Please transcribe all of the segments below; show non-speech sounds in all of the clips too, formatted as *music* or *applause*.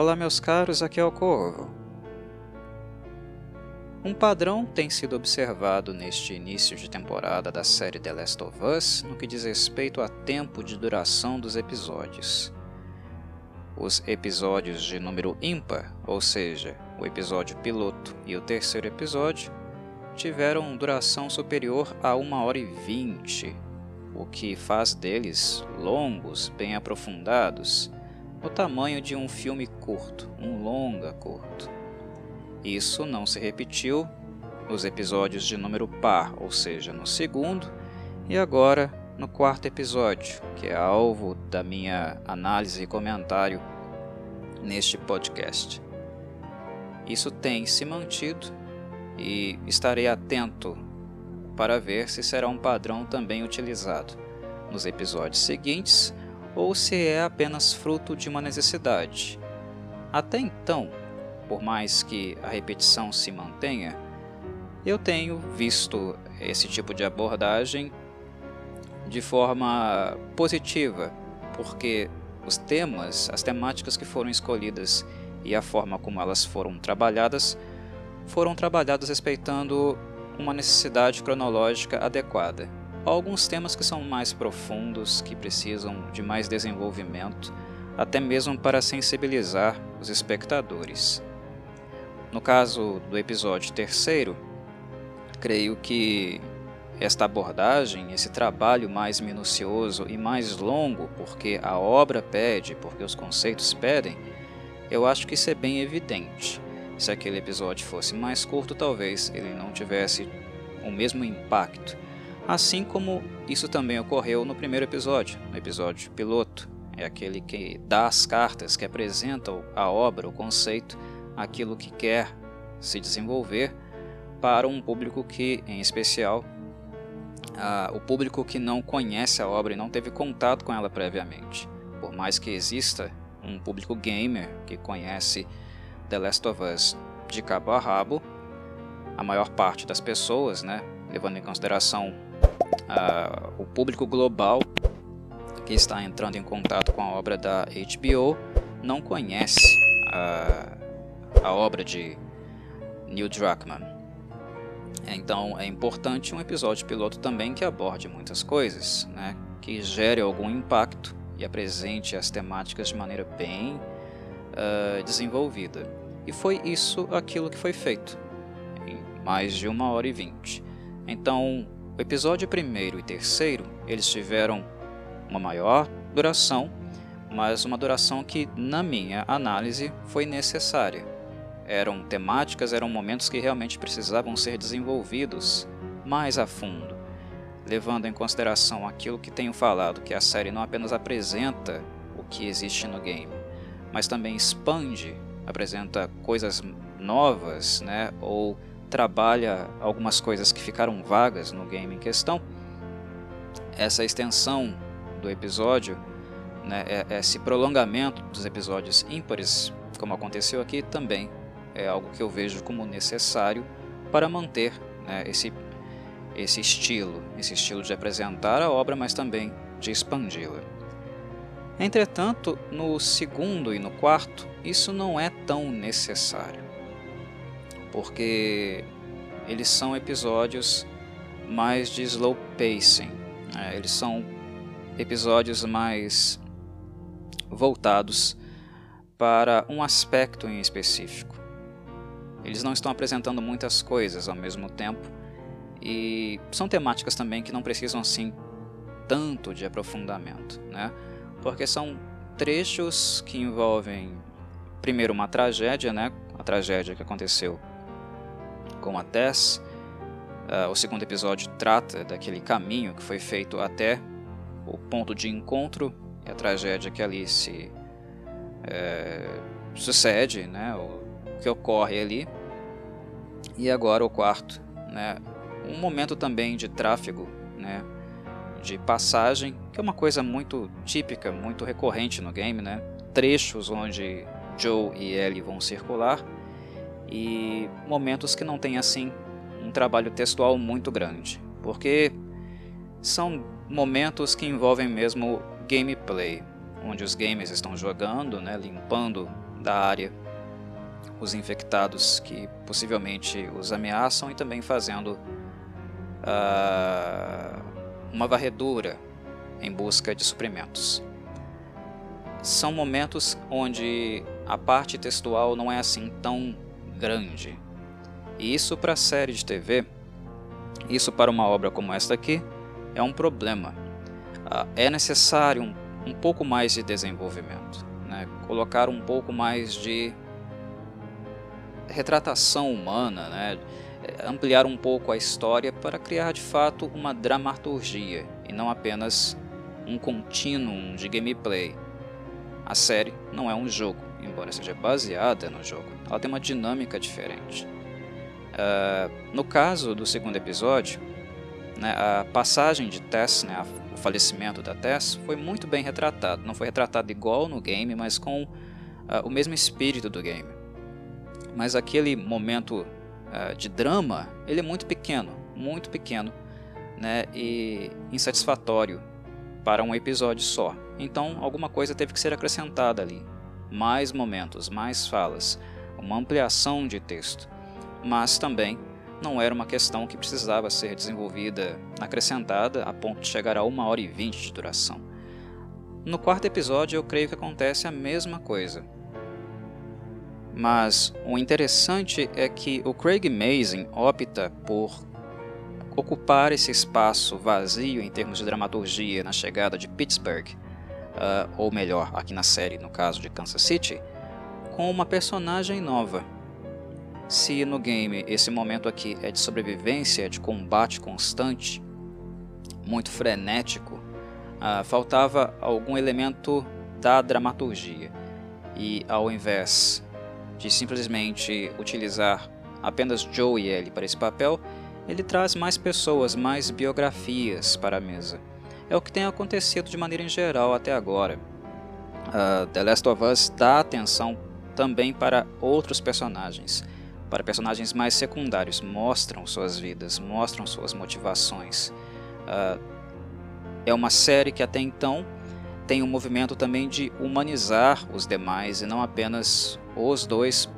Olá, meus caros, aqui é o Corvo. Um padrão tem sido observado neste início de temporada da série The Last of Us no que diz respeito a tempo de duração dos episódios. Os episódios de número ímpar, ou seja, o episódio piloto e o terceiro episódio, tiveram duração superior a 1 hora e 20, o que faz deles longos, bem aprofundados o tamanho de um filme curto, um longa curto. Isso não se repetiu nos episódios de número par, ou seja, no segundo, e agora no quarto episódio, que é alvo da minha análise e comentário neste podcast. Isso tem se mantido e estarei atento para ver se será um padrão também utilizado nos episódios seguintes ou se é apenas fruto de uma necessidade. Até então, por mais que a repetição se mantenha, eu tenho visto esse tipo de abordagem de forma positiva, porque os temas, as temáticas que foram escolhidas e a forma como elas foram trabalhadas foram trabalhadas respeitando uma necessidade cronológica adequada. Alguns temas que são mais profundos, que precisam de mais desenvolvimento, até mesmo para sensibilizar os espectadores. No caso do episódio terceiro, creio que esta abordagem, esse trabalho mais minucioso e mais longo, porque a obra pede, porque os conceitos pedem, eu acho que isso é bem evidente. Se aquele episódio fosse mais curto, talvez ele não tivesse o mesmo impacto assim como isso também ocorreu no primeiro episódio, no episódio piloto. É aquele que dá as cartas, que apresenta a obra, o conceito, aquilo que quer se desenvolver para um público que, em especial, o público que não conhece a obra e não teve contato com ela previamente. Por mais que exista um público gamer que conhece The Last of Us de cabo a rabo, a maior parte das pessoas, né, levando em consideração uh, o público global que está entrando em contato com a obra da HBO não conhece a, a obra de Neil Druckmann. Então é importante um episódio piloto também que aborde muitas coisas, né? que gere algum impacto e apresente as temáticas de maneira bem uh, desenvolvida. E foi isso aquilo que foi feito, em mais de uma hora e vinte. Então, o episódio primeiro e terceiro, eles tiveram uma maior duração, mas uma duração que, na minha análise, foi necessária. Eram temáticas, eram momentos que realmente precisavam ser desenvolvidos mais a fundo, levando em consideração aquilo que tenho falado, que a série não apenas apresenta o que existe no game, mas também expande, apresenta coisas novas, né, ou trabalha algumas coisas que ficaram vagas no game em questão. Essa extensão do episódio, né, é, esse prolongamento dos episódios ímpares, como aconteceu aqui, também é algo que eu vejo como necessário para manter né, esse, esse estilo, esse estilo de apresentar a obra, mas também de expandi-la. Entretanto, no segundo e no quarto, isso não é tão necessário porque eles são episódios mais de slow pacing. Né? Eles são episódios mais voltados para um aspecto em específico. Eles não estão apresentando muitas coisas ao mesmo tempo e são temáticas também que não precisam assim tanto de aprofundamento, né? Porque são trechos que envolvem primeiro uma tragédia, né? A tragédia que aconteceu com a Tess. Uh, o segundo episódio trata daquele caminho que foi feito até o ponto de encontro e a tragédia que ali se é, sucede, né, o que ocorre ali. E agora o quarto, né, um momento também de tráfego, né, de passagem, que é uma coisa muito típica, muito recorrente no game, né, trechos onde Joe e Ellie vão circular e momentos que não tem assim um trabalho textual muito grande, porque são momentos que envolvem mesmo gameplay, onde os gamers estão jogando, né, limpando da área, os infectados que possivelmente os ameaçam e também fazendo uh, uma varredura em busca de suprimentos. São momentos onde a parte textual não é assim tão grande. E isso para a série de TV, isso para uma obra como esta aqui, é um problema. Uh, é necessário um, um pouco mais de desenvolvimento, né? colocar um pouco mais de retratação humana, né? ampliar um pouco a história para criar de fato uma dramaturgia e não apenas um contínuo de gameplay. A série não é um jogo, embora seja baseada no jogo, ela tem uma dinâmica diferente. Uh, no caso do segundo episódio, né, a passagem de Tess, né, o falecimento da Tess, foi muito bem retratado. Não foi retratado igual no game, mas com uh, o mesmo espírito do game. Mas aquele momento uh, de drama, ele é muito pequeno, muito pequeno, né, e insatisfatório para um episódio só. Então, alguma coisa teve que ser acrescentada ali. Mais momentos, mais falas, uma ampliação de texto. Mas também não era uma questão que precisava ser desenvolvida, acrescentada a ponto de chegar a 1 hora e 20 de duração. No quarto episódio, eu creio que acontece a mesma coisa. Mas o interessante é que o Craig Mazin opta por ocupar esse espaço vazio em termos de dramaturgia na chegada de Pittsburgh, uh, ou melhor, aqui na série, no caso de Kansas City, com uma personagem nova. Se no game esse momento aqui é de sobrevivência, de combate constante, muito frenético, uh, faltava algum elemento da dramaturgia. E ao invés de simplesmente utilizar apenas Joe e Ellie para esse papel, ele traz mais pessoas, mais biografias para a mesa. É o que tem acontecido de maneira em geral até agora. Uh, The Last of Us dá atenção também para outros personagens, para personagens mais secundários, mostram suas vidas, mostram suas motivações. Uh, é uma série que até então tem um movimento também de humanizar os demais e não apenas os dois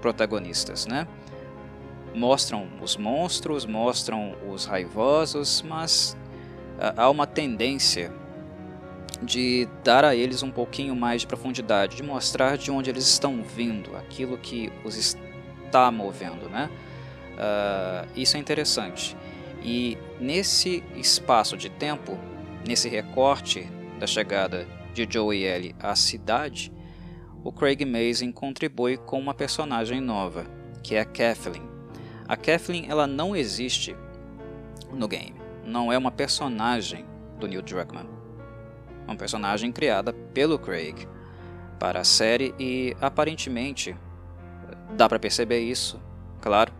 protagonistas, né? mostram os monstros, mostram os raivosos, mas há uma tendência de dar a eles um pouquinho mais de profundidade, de mostrar de onde eles estão vindo, aquilo que os está movendo, né? Uh, isso é interessante. E nesse espaço de tempo, nesse recorte da chegada de Joe e Ellie à cidade, o Craig Mazin contribui com uma personagem nova, que é a Kathleen. A Kathleen ela não existe no game. Não é uma personagem do Neil Druckmann. É uma personagem criada pelo Craig para a série e aparentemente dá para perceber isso, claro.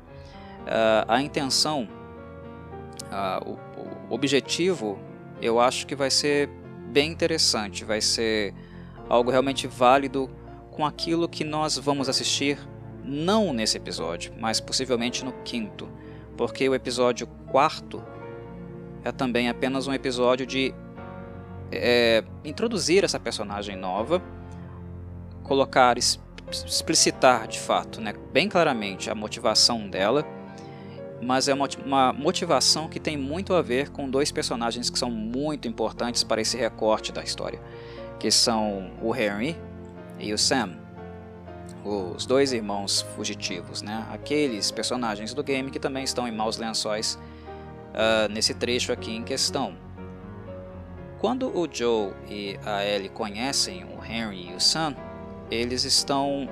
Uh, a intenção, o, o objetivo, eu acho que vai ser bem interessante, vai ser algo realmente válido com aquilo que nós vamos assistir não nesse episódio, mas possivelmente no quinto, porque o episódio quarto é também apenas um episódio de é, introduzir essa personagem nova, colocar, explicitar de fato, né, bem claramente a motivação dela, mas é uma, uma motivação que tem muito a ver com dois personagens que são muito importantes para esse recorte da história, que são o Henry e o Sam os dois irmãos fugitivos, né? aqueles personagens do game que também estão em maus lençóis uh, nesse trecho aqui em questão. Quando o Joe e a Ellie conhecem o Henry e o Sam, eles estão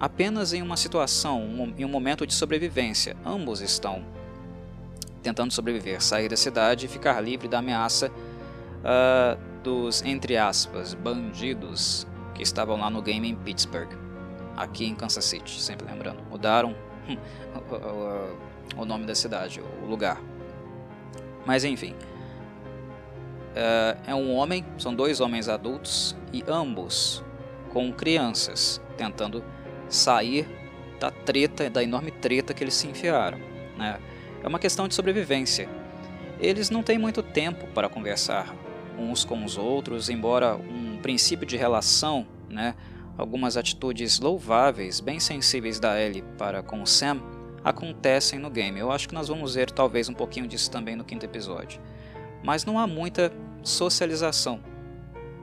apenas em uma situação, um, em um momento de sobrevivência. Ambos estão tentando sobreviver, sair da cidade e ficar livre da ameaça uh, dos, entre aspas, bandidos que estavam lá no game em Pittsburgh aqui em Kansas City, sempre lembrando. Mudaram o nome da cidade, o lugar. Mas enfim. É, é um homem, são dois homens adultos e ambos com crianças tentando sair da treta, da enorme treta que eles se enfiaram. Né? É uma questão de sobrevivência. Eles não têm muito tempo para conversar uns com os outros, embora um princípio de relação, né, algumas atitudes louváveis, bem sensíveis da Ellie para com Sam acontecem no game. Eu acho que nós vamos ver talvez um pouquinho disso também no quinto episódio. Mas não há muita socialização.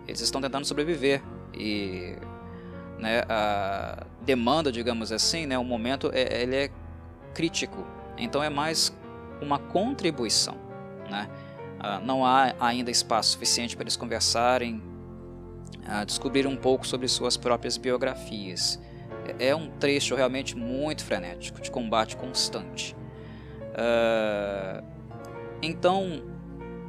Eles estão tentando sobreviver e né, a demanda, digamos assim, né, o momento é, ele é crítico. Então é mais uma contribuição. Né? Ah, não há ainda espaço suficiente para eles conversarem, ah, descobrir um pouco sobre suas próprias biografias. É, um trecho realmente muito frenético, de combate constante. Uh, então,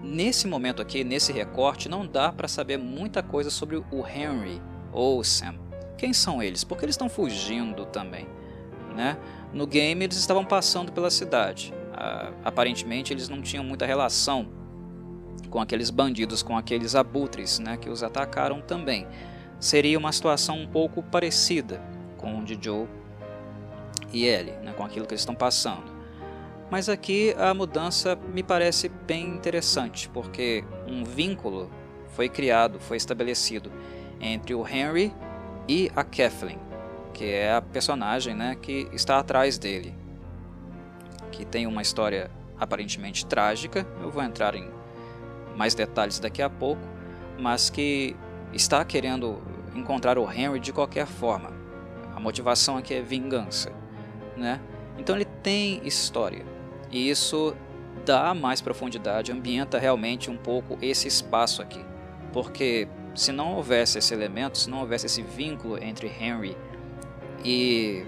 nesse momento aqui, nesse recorte, não dá para saber muita coisa sobre o Henry ou o Sam. Quem são eles? Porque eles estão fugindo também. Né? No game, eles estavam passando pela cidade. Uh, aparentemente, eles não tinham muita relação com aqueles bandidos, com aqueles abutres né, que os atacaram também. Seria uma situação um pouco parecida com o Joe e Ellie, né, com aquilo que eles estão passando. Mas aqui a mudança me parece bem interessante, porque um vínculo foi criado, foi estabelecido entre o Henry e a Kathleen, que é a personagem né, que está atrás dele, que tem uma história aparentemente trágica. Eu vou entrar em mais detalhes daqui a pouco, mas que está querendo encontrar o Henry de qualquer forma motivação aqui é vingança, né? Então ele tem história e isso dá mais profundidade, ambienta realmente um pouco esse espaço aqui, porque se não houvesse esse elemento, se não houvesse esse vínculo entre Henry e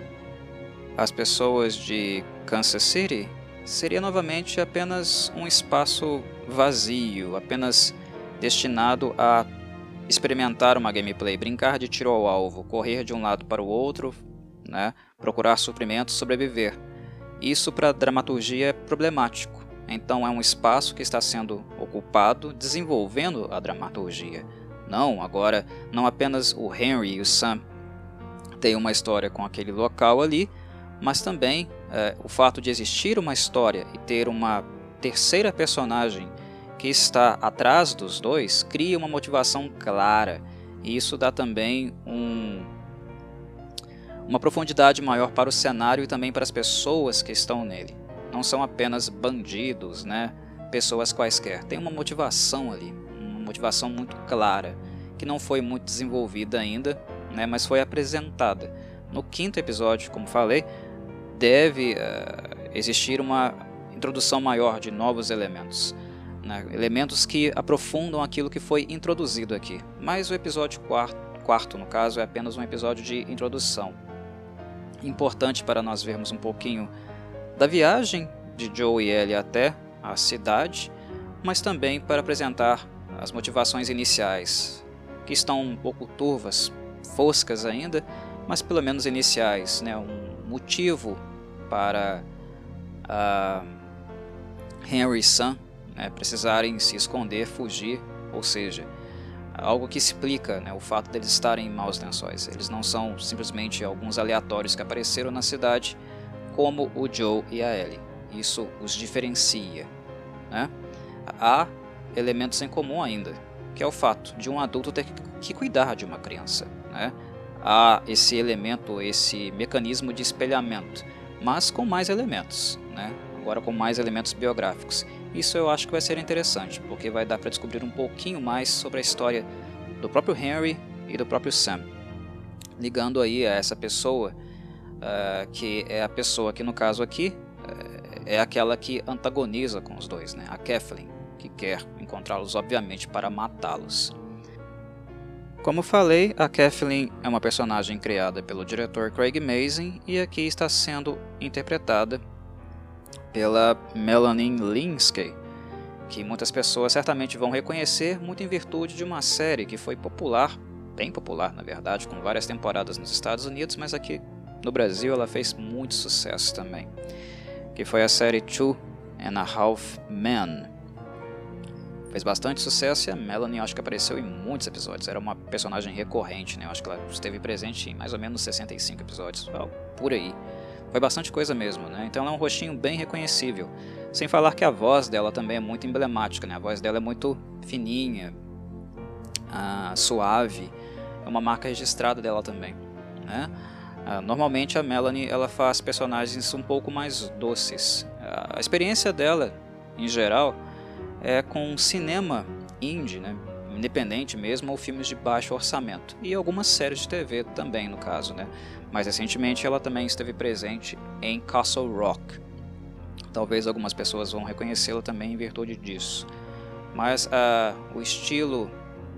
as pessoas de Kansas City, seria novamente apenas um espaço vazio, apenas destinado a experimentar uma gameplay, brincar de tiro ao alvo, correr de um lado para o outro, né, procurar suprimentos, sobreviver. Isso para dramaturgia é problemático. Então é um espaço que está sendo ocupado desenvolvendo a dramaturgia. Não, agora não apenas o Henry e o Sam têm uma história com aquele local ali, mas também é, o fato de existir uma história e ter uma terceira personagem que está atrás dos dois cria uma motivação clara e isso dá também um, uma profundidade maior para o cenário e também para as pessoas que estão nele. Não são apenas bandidos, né? pessoas quaisquer. Tem uma motivação ali, uma motivação muito clara, que não foi muito desenvolvida ainda, né? mas foi apresentada. No quinto episódio, como falei, deve uh, existir uma introdução maior de novos elementos né, elementos que aprofundam aquilo que foi introduzido aqui. Mas o episódio quarto, quarto, no caso, é apenas um episódio de introdução. Importante para nós vermos um pouquinho da viagem de Joe e Ellie até a cidade, mas também para apresentar as motivações iniciais, que estão um pouco turvas, foscas ainda, mas pelo menos iniciais, né? um motivo para uh, Henry Sun né, precisarem se esconder, fugir, ou seja, algo que explica né, o fato deles estarem em maus lençóis. Eles não são simplesmente alguns aleatórios que apareceram na cidade, como o Joe e a Ellie. Isso os diferencia. Né? Há elementos em comum ainda, que é o fato de um adulto ter que cuidar de uma criança. Né? Há esse elemento, esse mecanismo de espelhamento, mas com mais elementos, né? agora com mais elementos biográficos. Isso eu acho que vai ser interessante, porque vai dar para descobrir um pouquinho mais sobre a história do próprio Henry e do próprio Sam, ligando aí a essa pessoa uh, que é a pessoa que no caso aqui uh, é aquela que antagoniza com os dois, né? A Kathleen, que quer encontrá-los obviamente para matá-los. Como falei, a Kathleen é uma personagem criada pelo diretor Craig Mazin e aqui está sendo interpretada pela Melanie Linsky, que muitas pessoas certamente vão reconhecer muito em virtude de uma série que foi popular, bem popular na verdade, com várias temporadas nos Estados Unidos, mas aqui no Brasil ela fez muito sucesso também, que foi a série Two and a Half Men. Fez bastante sucesso e a Melanie acho que apareceu em muitos episódios, era uma personagem recorrente, né? Eu acho que ela esteve presente em mais ou menos 65 episódios, por aí. Foi bastante coisa mesmo, né? Então ela é um rostinho bem reconhecível. Sem falar que a voz dela também é muito emblemática, né? A voz dela é muito fininha, ah, suave. é uma marca registrada dela também, né? Uh, normalmente a Melanie ela faz personagens um pouco mais doces. A experiência dela, em geral, é com cinema indie, né? Independente mesmo, ou filmes de baixo orçamento. E algumas séries de TV também, no caso. Né? Mais recentemente ela também esteve presente em Castle Rock. Talvez algumas pessoas vão reconhecê-la também em virtude disso. Mas uh, o estilo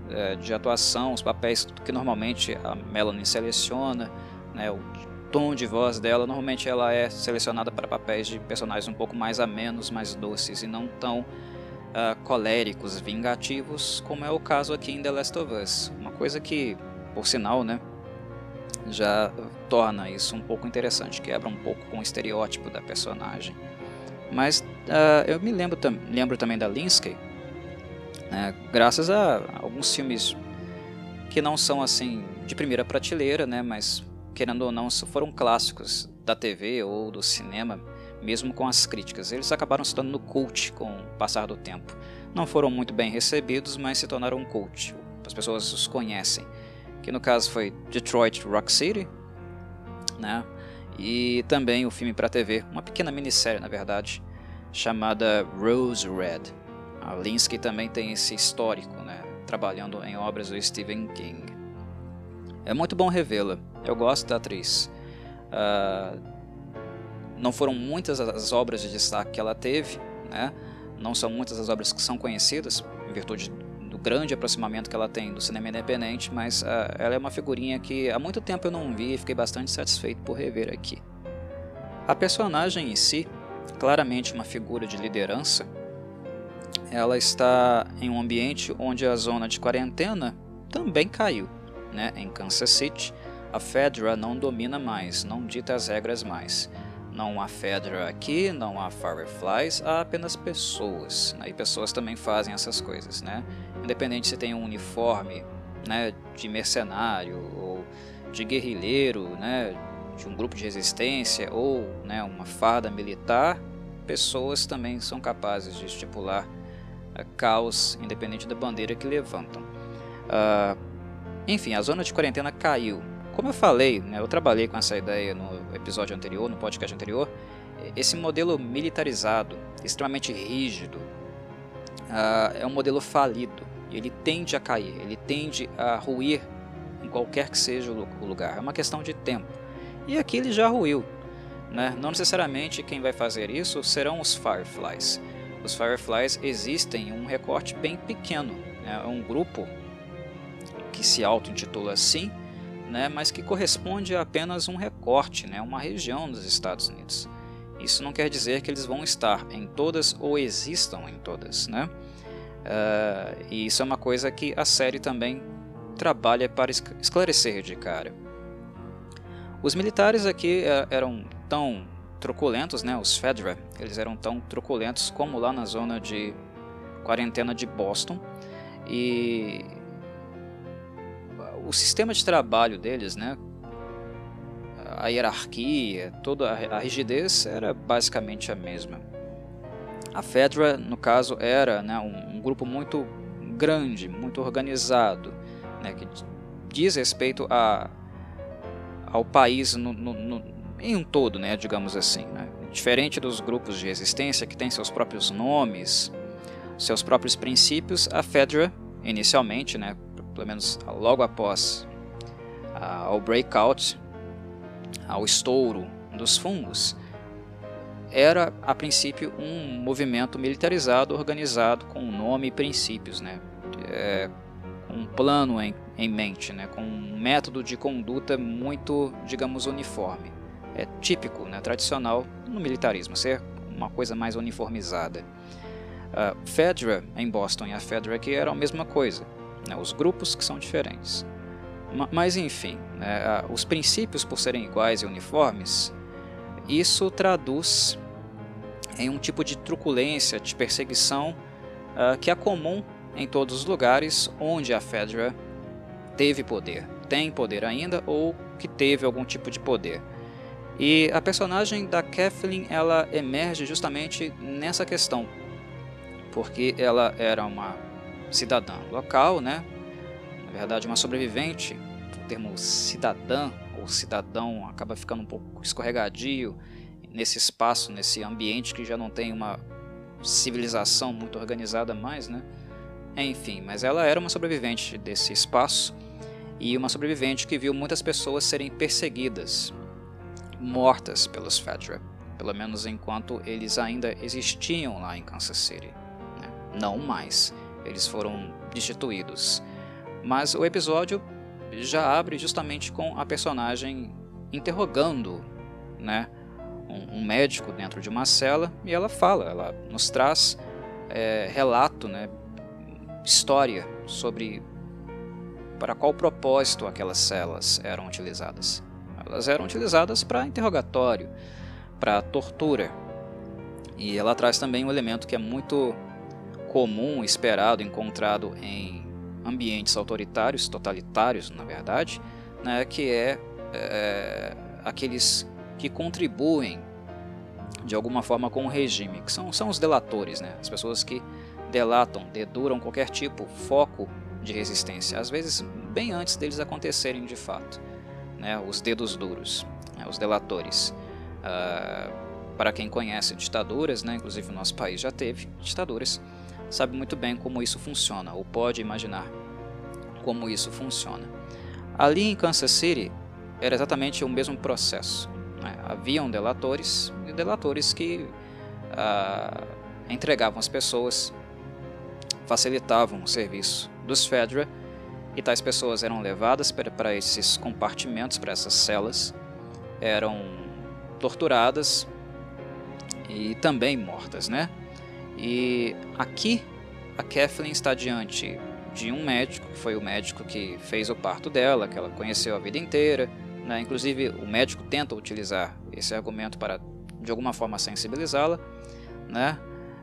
uh, de atuação, os papéis que normalmente a Melanie seleciona, né, o tom de voz dela, normalmente ela é selecionada para papéis de personagens um pouco mais amenos, mais doces e não tão uh, coléricos, vingativos, como é o caso aqui em The Last of Us. Uma coisa que, por sinal, né, já torna isso um pouco interessante, quebra um pouco com o estereótipo da personagem. Mas uh, eu me lembro, tam lembro também da Linsky, né, graças a alguns filmes que não são assim de primeira prateleira, né, mas querendo ou não foram clássicos da TV ou do cinema, mesmo com as críticas. Eles acabaram se tornando cult com o passar do tempo. Não foram muito bem recebidos, mas se tornaram cult. As pessoas os conhecem. Que no caso foi Detroit Rock City, né? E também o filme para TV, uma pequena minissérie na verdade, chamada Rose Red. A Linsky também tem esse histórico, né? Trabalhando em obras do Stephen King. É muito bom revê-la. Eu gosto da atriz. Uh, não foram muitas as obras de destaque que ela teve, né? não são muitas as obras que são conhecidas, em virtude do grande aproximamento que ela tem do cinema independente, mas uh, ela é uma figurinha que há muito tempo eu não vi e fiquei bastante satisfeito por rever aqui. A personagem em si, claramente uma figura de liderança, ela está em um ambiente onde a zona de quarentena também caiu. Né? Em Kansas City, a Fedra não domina mais, não dita as regras mais. Não há Fedra aqui, não há Fireflies, há apenas pessoas. Né? E pessoas também fazem essas coisas, né? Independente se tem um uniforme né, de mercenário ou de guerrilheiro, né, de um grupo de resistência ou né, uma farda militar, pessoas também são capazes de estipular uh, caos independente da bandeira que levantam. Uh, enfim, a zona de quarentena caiu. Como eu falei, né, eu trabalhei com essa ideia no episódio anterior, no podcast anterior, esse modelo militarizado, extremamente rígido, uh, é um modelo falido. Ele tende a cair, ele tende a ruir em qualquer que seja o lugar. É uma questão de tempo. E aqui ele já ruiu. Né? Não necessariamente quem vai fazer isso serão os Fireflies. Os Fireflies existem em um recorte bem pequeno. Né? É um grupo que se auto-intitula assim, né, mas que corresponde a apenas um recorte, né, uma região dos Estados Unidos. Isso não quer dizer que eles vão estar em todas ou existam em todas, né? Uh, e isso é uma coisa que a série também trabalha para esclarecer de cara. Os militares aqui uh, eram tão truculentos, né? Os Fedra, eles eram tão truculentos como lá na zona de quarentena de Boston e o sistema de trabalho deles, né, a hierarquia, toda a rigidez era basicamente a mesma. A Fedra, no caso, era né, um, um, grupo muito grande, muito organizado, né, que diz respeito a, ao país no, no, no, em um todo, né, digamos assim. Né. Diferente dos grupos de resistência que têm seus próprios nomes, seus próprios princípios, a Fedra, inicialmente, né, pelo menos logo após ao breakout, ao estouro dos fungos, era a princípio um movimento militarizado organizado com nome e princípios, né? É, um plano em, em mente, né? com um método de conduta muito, digamos, uniforme. É típico, né? tradicional no militarismo, ser uma coisa mais uniformizada. A Fedra em Boston e a Fedra aqui eram a mesma coisa né, os grupos que são diferentes. Mas enfim, né, os princípios por serem iguais e uniformes, isso traduz em um tipo de truculência, de perseguição uh, que é comum em todos os lugares onde a Fedra teve poder, tem poder ainda ou que teve algum tipo de poder. E a personagem da Kathleen ela emerge justamente nessa questão, porque ela era uma cidadã local, né? na verdade uma sobrevivente termo cidadã ou cidadão acaba ficando um pouco escorregadio nesse espaço, nesse ambiente que já não tem uma civilização muito organizada mais, né? Enfim, mas ela era uma sobrevivente desse espaço e uma sobrevivente que viu muitas pessoas serem perseguidas, mortas pelos Fedra, pelo menos enquanto eles ainda existiam lá em Kansas City. Né? Não mais, eles foram destituídos. Mas o episódio já abre justamente com a personagem interrogando, né, um, um médico dentro de uma cela e ela fala, ela nos traz é, relato, né, história sobre para qual propósito aquelas celas eram utilizadas. Elas eram utilizadas para interrogatório, para tortura. E ela traz também um elemento que é muito comum, esperado, encontrado em ambientes autoritários, totalitários, na verdade, né, que é, é aqueles que contribuem de alguma forma com o regime, que são, são os delatores, né, as pessoas que delatam, deduram qualquer tipo, foco de resistência, às vezes bem antes deles acontecerem de fato, né, os dedos duros, né, os delatores. Uh, para quem conhece ditaduras, né, inclusive o nosso país já teve ditaduras, sabe muito bem como isso funciona, ou pode imaginar como isso funciona. Ali em Kansas City era exatamente o mesmo processo. Né? Haviam delatores e delatores que uh, entregavam as pessoas, facilitavam o serviço dos Fedra e tais pessoas eram levadas para esses compartimentos, para essas celas, eram torturadas e também mortas, né? E aqui a Kathleen está diante de um médico, que foi o médico que fez o parto dela, que ela conheceu a vida inteira. Né? Inclusive, o médico tenta utilizar esse argumento para, de alguma forma, sensibilizá-la. Né?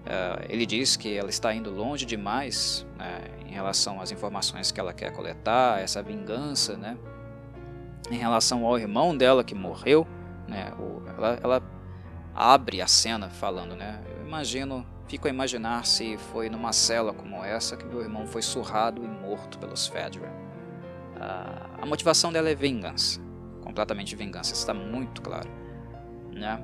Uh, ele diz que ela está indo longe demais né, em relação às informações que ela quer coletar, essa vingança, né? em relação ao irmão dela que morreu. Né? O, ela, ela abre a cena falando, né? Eu imagino Fico a imaginar se foi numa cela como essa que meu irmão foi surrado e morto pelos Fedra. Uh, a motivação dela é vingança, completamente vingança, está muito claro. Né?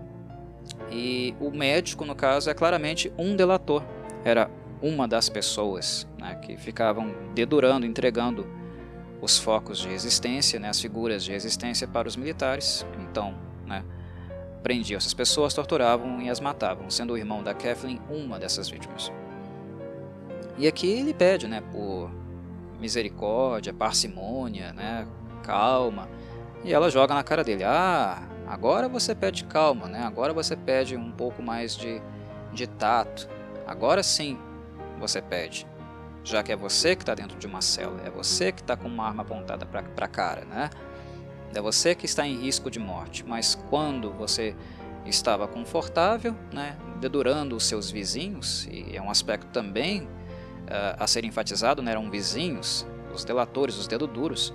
E o médico, no caso, é claramente um delator. Era uma das pessoas né, que ficavam dedurando, entregando os focos de resistência, né, as figuras de resistência para os militares. Então, né, prendiam essas pessoas, torturavam e as matavam, sendo o irmão da Kathleen uma dessas vítimas. E aqui ele pede, né, por misericórdia, parcimônia, né, calma, e ela joga na cara dele: "Ah, agora você pede calma, né? Agora você pede um pouco mais de de tato. Agora sim você pede, já que é você que está dentro de uma cela, é você que está com uma arma apontada para a cara, né? É você que está em risco de morte, mas quando você estava confortável, né, dedurando os seus vizinhos, e é um aspecto também uh, a ser enfatizado, né, eram vizinhos, os delatores, os dedos duros,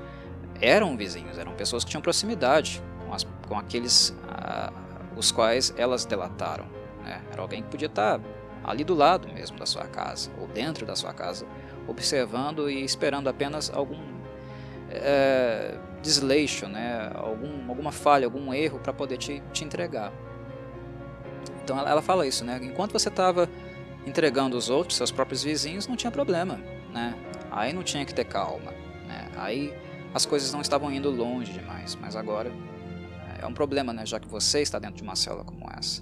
eram vizinhos, eram pessoas que tinham proximidade com, as, com aqueles uh, os quais elas delataram. Né? Era alguém que podia estar ali do lado mesmo da sua casa, ou dentro da sua casa, observando e esperando apenas algum é, desleixo, né? Algum, alguma falha, algum erro para poder te, te entregar. Então ela, fala isso, né? Enquanto você estava entregando os outros, seus próprios vizinhos, não tinha problema, né? Aí não tinha que ter calma, né? Aí as coisas não estavam indo longe demais, mas agora é um problema, né? Já que você está dentro de uma célula como essa.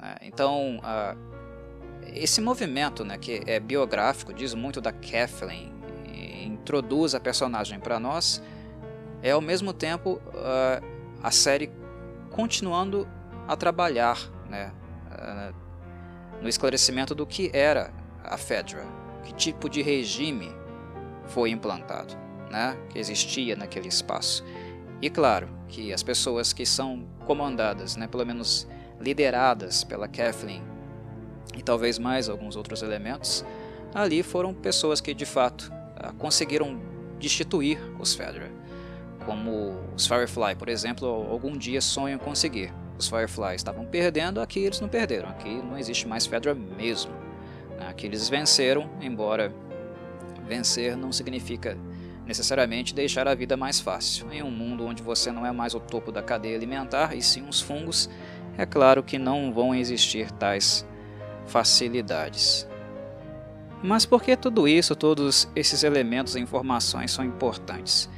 É, então, uh, esse movimento, né, que é biográfico, diz muito da Kathleen, introduz a personagem para nós, é ao mesmo tempo uh, a série continuando a trabalhar né, uh, no esclarecimento do que era a Fedra, que tipo de regime foi implantado, né, que existia naquele espaço. E claro que as pessoas que são comandadas, né, pelo menos lideradas pela Kathleen e talvez mais alguns outros elementos, ali foram pessoas que de fato uh, conseguiram destituir os Fedra como os Firefly, por exemplo, algum dia sonham conseguir. Os Firefly estavam perdendo, aqui eles não perderam, aqui não existe mais Fedra mesmo. Né? Aqui eles venceram, embora vencer não significa necessariamente deixar a vida mais fácil. Em um mundo onde você não é mais o topo da cadeia alimentar e sim os fungos, é claro que não vão existir tais facilidades. Mas por que tudo isso, todos esses elementos e informações são importantes?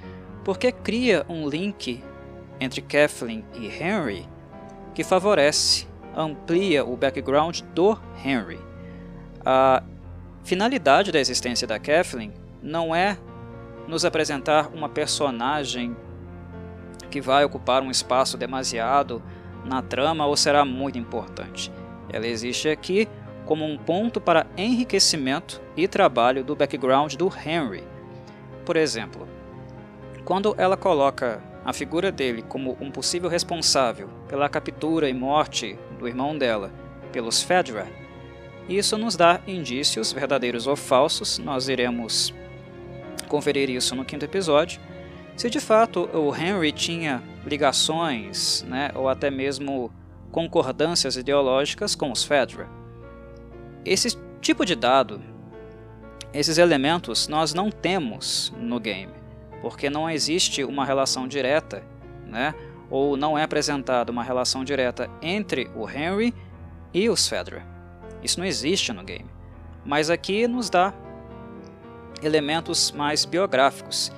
Porque cria um link entre Kathleen e Henry que favorece, amplia o background do Henry. A finalidade da existência da Kathleen não é nos apresentar uma personagem que vai ocupar um espaço demasiado na trama ou será muito importante. Ela existe aqui como um ponto para enriquecimento e trabalho do background do Henry. Por exemplo, quando ela coloca a figura dele como um possível responsável pela captura e morte do irmão dela pelos Fedra, isso nos dá indícios, verdadeiros ou falsos, nós iremos conferir isso no quinto episódio, se de fato o Henry tinha ligações né, ou até mesmo concordâncias ideológicas com os Fedra. Esse tipo de dado, esses elementos, nós não temos no game, porque não existe uma relação direta, né, ou não é apresentada uma relação direta entre o Henry e os Fedra. Isso não existe no game. Mas aqui nos dá elementos mais biográficos,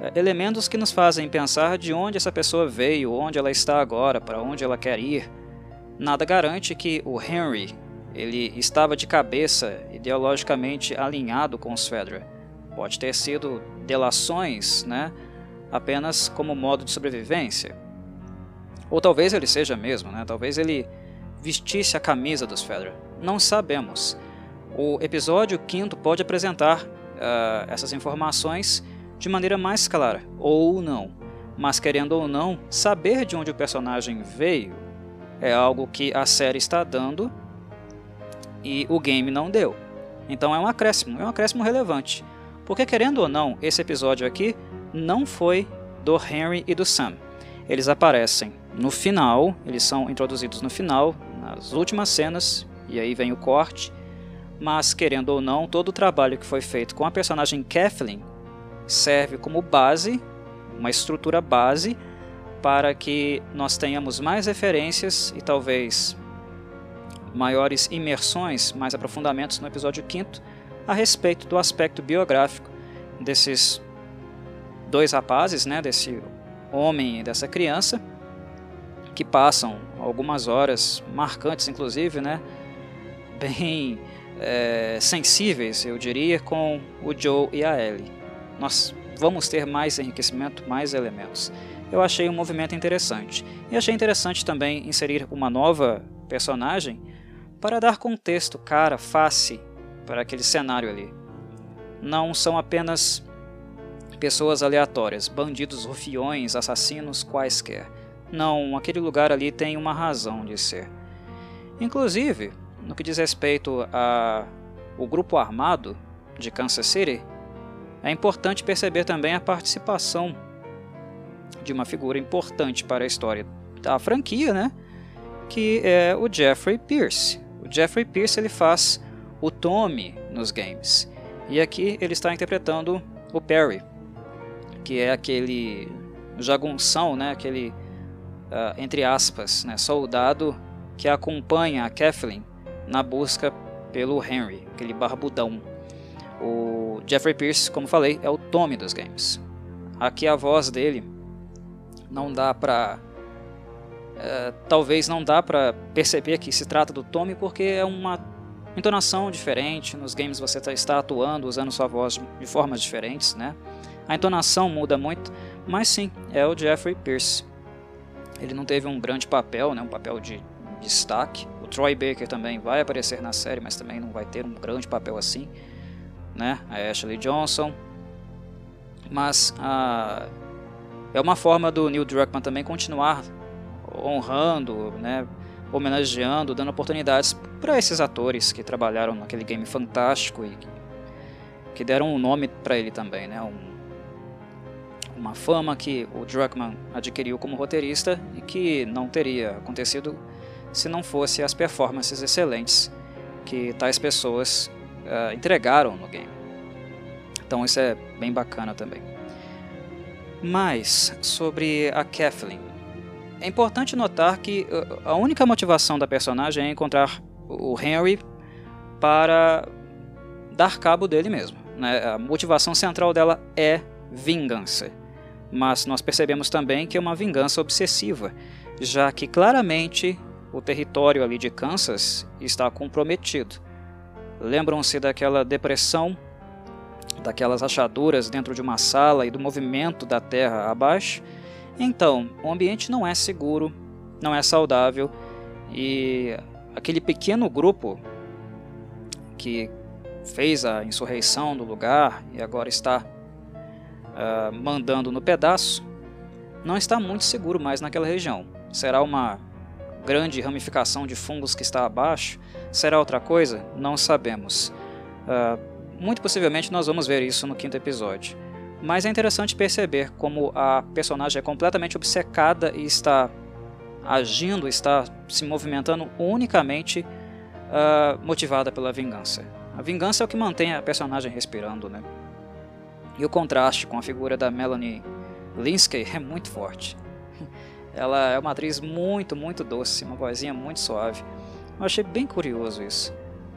é, elementos que nos fazem pensar de onde essa pessoa veio, onde ela está agora, para onde ela quer ir. Nada garante que o Henry ele estava de cabeça ideologicamente alinhado com os Fedra. Pode ter sido delações, né, apenas como modo de sobrevivência. Ou talvez ele seja mesmo, né? Talvez ele vestisse a camisa dos Fedra. Não sabemos. O episódio quinto pode apresentar uh, essas informações de maneira mais clara, ou não. Mas querendo ou não, saber de onde o personagem veio é algo que a série está dando e o game não deu. Então é um acréscimo, é um acréscimo relevante. Porque querendo ou não, esse episódio aqui não foi do Henry e do Sam. Eles aparecem no final, eles são introduzidos no final, nas últimas cenas, e aí vem o corte. Mas querendo ou não, todo o trabalho que foi feito com a personagem Kathleen serve como base, uma estrutura base para que nós tenhamos mais referências e talvez maiores imersões, mais aprofundamentos no episódio 5 a respeito do aspecto biográfico desses dois rapazes, né, desse homem e dessa criança, que passam algumas horas marcantes, inclusive, né, *laughs* bem é, sensíveis, eu diria, com o Joe e a Ellie. Nós vamos ter mais enriquecimento, mais elementos. Eu achei um movimento interessante. E achei interessante também inserir uma nova personagem para dar contexto, cara, face para aquele cenário ali. Não são apenas pessoas aleatórias, bandidos, rufiões, assassinos, quaisquer. Não, aquele lugar ali tem uma razão de ser. Inclusive, no que diz respeito ao grupo armado de Kansas City, é importante perceber também a participação de uma figura importante para a história da franquia, né? que é o Jeffrey Pierce. O Jeffrey Pierce ele faz o Tommy nos games. E aqui ele está interpretando o Perry, que é aquele jagunção, né, aquele, uh, entre aspas, né, soldado que acompanha a Kathleen na busca pelo Henry, aquele barbudão. O Jeffrey Pierce, como falei, é o Tommy dos games. Aqui a voz dele não dá pra é, talvez não dá para perceber que se trata do Tommy porque é uma entonação diferente. Nos games você tá, está atuando usando sua voz de formas diferentes, né? A entonação muda muito, mas sim, é o Jeffrey Pierce. Ele não teve um grande papel, né? Um papel de destaque. O Troy Baker também vai aparecer na série, mas também não vai ter um grande papel assim, né? A Ashley Johnson. Mas ah, é uma forma do Neil Druckmann também continuar honrando, né, homenageando, dando oportunidades para esses atores que trabalharam naquele game fantástico e que deram um nome para ele também, né, um, uma fama que o Druckmann adquiriu como roteirista e que não teria acontecido se não fosse as performances excelentes que tais pessoas uh, entregaram no game. Então isso é bem bacana também. Mas sobre a Kathleen, é importante notar que uh, a única motivação da personagem é encontrar o Henry para dar cabo dele mesmo. Né? A motivação central dela é vingança. Mas nós percebemos também que é uma vingança obsessiva, já que claramente o território ali de Kansas está comprometido. Lembram-se daquela depressão, daquelas rachaduras dentro de uma sala e do movimento da terra abaixo? Então, o ambiente não é seguro, não é saudável e aquele pequeno grupo que fez a insurreição do lugar e agora está uh, mandando no pedaço, não está muito seguro mais naquela região. Será uma grande ramificação de fungos que está abaixo? Será outra coisa? Não sabemos. Uh, muito possivelmente nós vamos ver isso no quinto episódio. Mas é interessante perceber como a personagem é completamente obcecada e está agindo, está se movimentando unicamente uh, motivada pela vingança. A vingança é o que mantém a personagem respirando, né? E o contraste com a figura da Melanie Linsky é muito forte. *laughs* Ela é uma atriz muito, muito doce, uma vozinha muito suave. Eu achei bem curioso isso.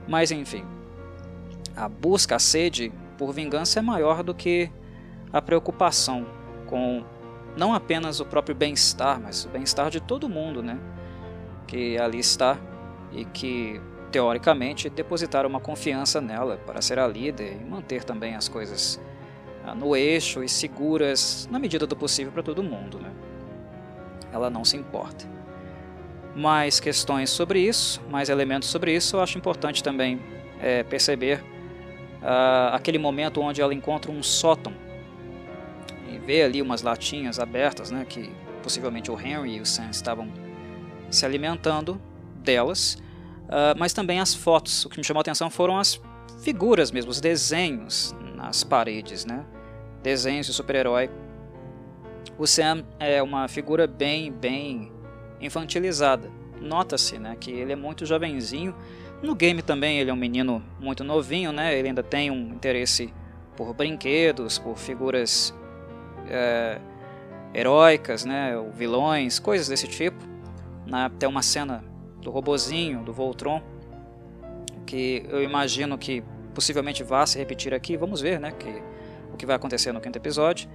Mas enfim, a busca, a sede por vingança é maior do que a preocupação com não apenas o próprio bem-estar, mas o bem-estar de todo mundo, né? Que ali está e que teoricamente depositaram uma confiança nela para ser a líder e manter também as coisas ah, no eixo e seguras na medida do possível para todo mundo. Né? Ela não se importa. Mais questões sobre isso, mais elementos sobre isso, eu acho importante também é, perceber uh, aquele momento onde ela encontra um sótão vê ali umas latinhas abertas, né, que possivelmente o Henry e o Sam estavam se alimentando delas, uh, mas também as fotos. O que me chamou a atenção foram as figuras mesmo, os desenhos nas paredes, né? Desenhos de super-herói. O Sam é uma figura bem, bem infantilizada. Nota-se, né, que ele é muito jovenzinho. No game também ele é um menino muito novinho, né? Ele ainda tem um interesse por brinquedos, por figuras é, heróicas, né? Ou vilões, coisas desse tipo. Né? Tem uma cena do robozinho, do Voltron, que eu imagino que possivelmente vá se repetir aqui, vamos ver né, que, o que vai acontecer no quinto episódio.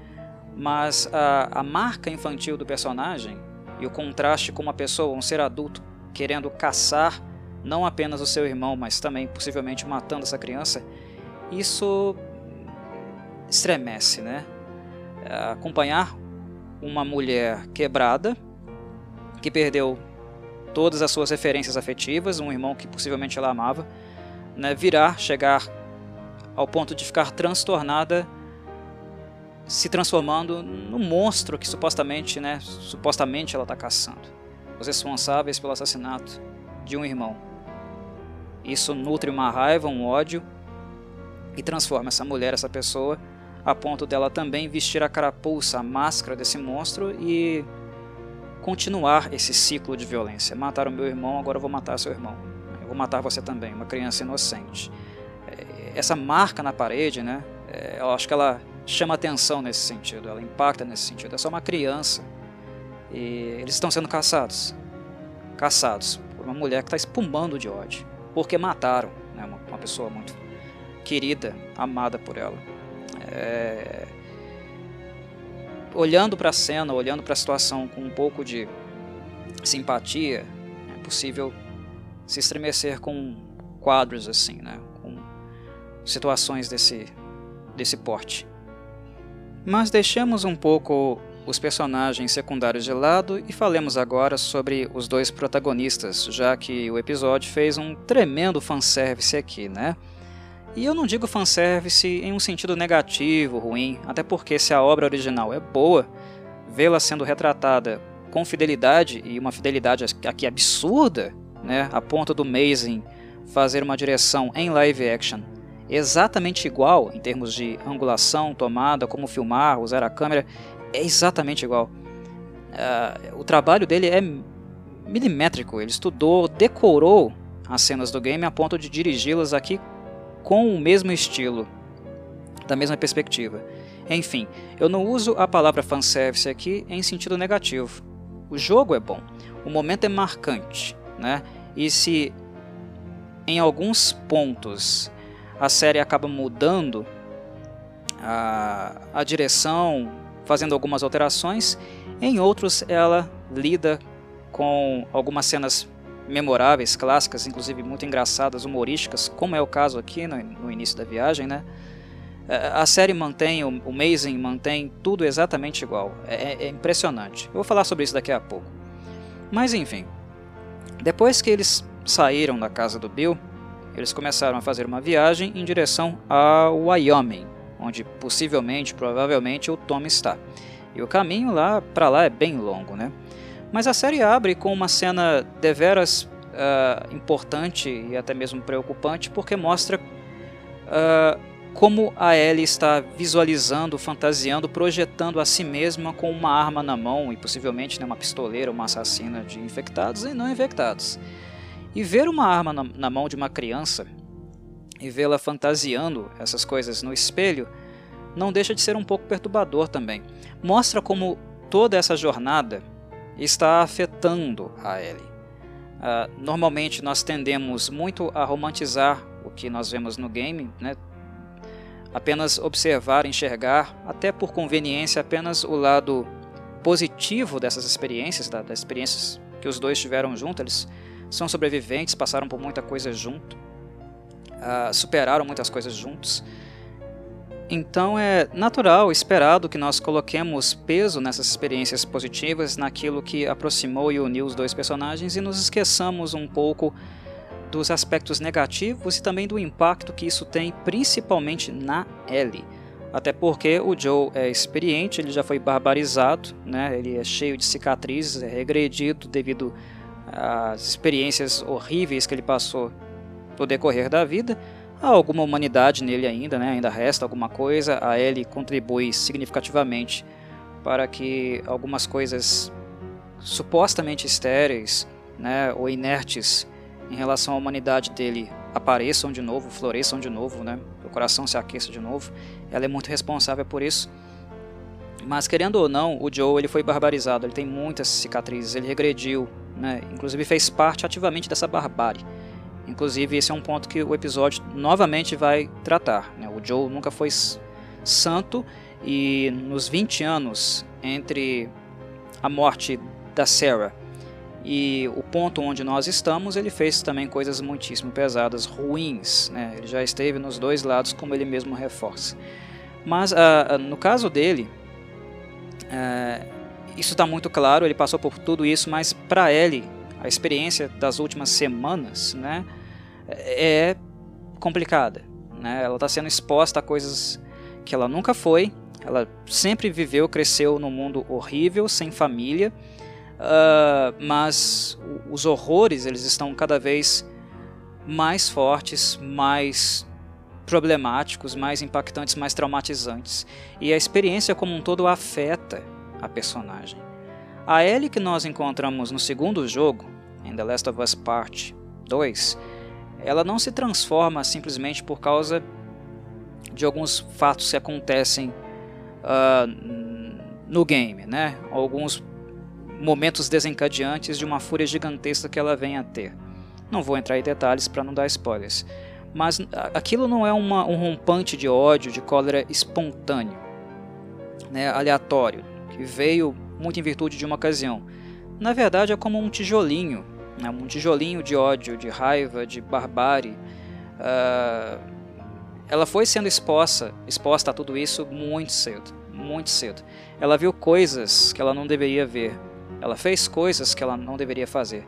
Mas a, a marca infantil do personagem e o contraste com uma pessoa, um ser adulto, querendo caçar não apenas o seu irmão, mas também possivelmente matando essa criança, isso estremece, né? Acompanhar uma mulher quebrada que perdeu todas as suas referências afetivas, um irmão que possivelmente ela amava, né, virar, chegar ao ponto de ficar transtornada, se transformando no monstro que supostamente, né, supostamente ela está caçando. Os responsáveis pelo assassinato de um irmão. Isso nutre uma raiva, um ódio e transforma essa mulher, essa pessoa, a ponto dela também vestir a carapuça, a máscara desse monstro e continuar esse ciclo de violência. Mataram meu irmão, agora eu vou matar seu irmão. Eu vou matar você também, uma criança inocente. É, essa marca na parede, né? É, eu acho que ela chama atenção nesse sentido, ela impacta nesse sentido. É só uma criança e eles estão sendo caçados. Caçados por uma mulher que está espumando de ódio. Porque mataram né, uma, uma pessoa muito querida, amada por ela. É, olhando para a cena, olhando para a situação com um pouco de simpatia, é possível se estremecer com quadros assim, né? com situações desse, desse porte. Mas deixemos um pouco os personagens secundários de lado e falemos agora sobre os dois protagonistas, já que o episódio fez um tremendo fanservice aqui, né? E eu não digo fanservice em um sentido negativo, ruim, até porque se a obra original é boa, vê-la sendo retratada com fidelidade, e uma fidelidade aqui absurda, né, a ponto do Mazing fazer uma direção em live action exatamente igual em termos de angulação, tomada, como filmar, usar a câmera, é exatamente igual. Uh, o trabalho dele é milimétrico, ele estudou, decorou as cenas do game a ponto de dirigi-las aqui com o mesmo estilo, da mesma perspectiva. Enfim, eu não uso a palavra fanservice aqui em sentido negativo. O jogo é bom, o momento é marcante, né? E se em alguns pontos a série acaba mudando a, a direção, fazendo algumas alterações, em outros ela lida com algumas cenas memoráveis, clássicas, inclusive muito engraçadas, humorísticas, como é o caso aqui no, no início da viagem, né? É, a série mantém, o, Mazing mantém tudo exatamente igual. É, é, é impressionante. Eu vou falar sobre isso daqui a pouco. Mas enfim, depois que eles saíram da casa do Bill, eles começaram a fazer uma viagem em direção ao Wyoming, onde possivelmente, provavelmente, o Tom está. E o caminho lá para lá é bem longo, né? Mas a série abre com uma cena deveras uh, importante e até mesmo preocupante, porque mostra uh, como a Ellie está visualizando, fantasiando, projetando a si mesma com uma arma na mão e possivelmente né, uma pistoleira, uma assassina de infectados e não infectados. E ver uma arma na, na mão de uma criança e vê-la fantasiando essas coisas no espelho não deixa de ser um pouco perturbador também. Mostra como toda essa jornada está afetando a Ellie. Uh, normalmente nós tendemos muito a romantizar o que nós vemos no game, né? apenas observar, enxergar, até por conveniência, apenas o lado positivo dessas experiências, das experiências que os dois tiveram juntos. Eles são sobreviventes, passaram por muita coisa junto, uh, superaram muitas coisas juntos. Então é natural, esperado que nós coloquemos peso nessas experiências positivas, naquilo que aproximou e uniu os dois personagens e nos esqueçamos um pouco dos aspectos negativos e também do impacto que isso tem principalmente na Ellie. Até porque o Joe é experiente, ele já foi barbarizado, né? ele é cheio de cicatrizes, é regredido devido às experiências horríveis que ele passou no decorrer da vida Há alguma humanidade nele ainda, né? ainda resta alguma coisa. A Ellie contribui significativamente para que algumas coisas supostamente estéreis né? ou inertes em relação à humanidade dele apareçam de novo, floresçam de novo, né? o coração se aqueça de novo. Ela é muito responsável por isso. Mas querendo ou não, o Joe ele foi barbarizado, ele tem muitas cicatrizes, ele regrediu, né? inclusive fez parte ativamente dessa barbárie. Inclusive, esse é um ponto que o episódio novamente vai tratar. Né? O Joe nunca foi santo e nos 20 anos entre a morte da Sarah e o ponto onde nós estamos, ele fez também coisas muitíssimo pesadas, ruins. Né? Ele já esteve nos dois lados, como ele mesmo reforça. Mas uh, no caso dele, uh, isso está muito claro, ele passou por tudo isso, mas para ele, a experiência das últimas semanas, né, é complicada. Né? Ela está sendo exposta a coisas que ela nunca foi. Ela sempre viveu, cresceu num mundo horrível, sem família. Uh, mas os horrores eles estão cada vez mais fortes, mais problemáticos, mais impactantes, mais traumatizantes. E a experiência como um todo afeta a personagem. A Ellie que nós encontramos no segundo jogo, em The Last of Us Part 2, ela não se transforma simplesmente por causa de alguns fatos que acontecem uh, no game, né? Alguns momentos desencadeantes de uma fúria gigantesca que ela vem a ter. Não vou entrar em detalhes para não dar spoilers, mas aquilo não é uma, um rompante de ódio, de cólera espontâneo, né, aleatório, que veio muito em virtude de uma ocasião. Na verdade, é como um tijolinho né, um tijolinho de ódio, de raiva, de barbárie. Uh, ela foi sendo exposta, exposta a tudo isso muito cedo, muito cedo. Ela viu coisas que ela não deveria ver. Ela fez coisas que ela não deveria fazer.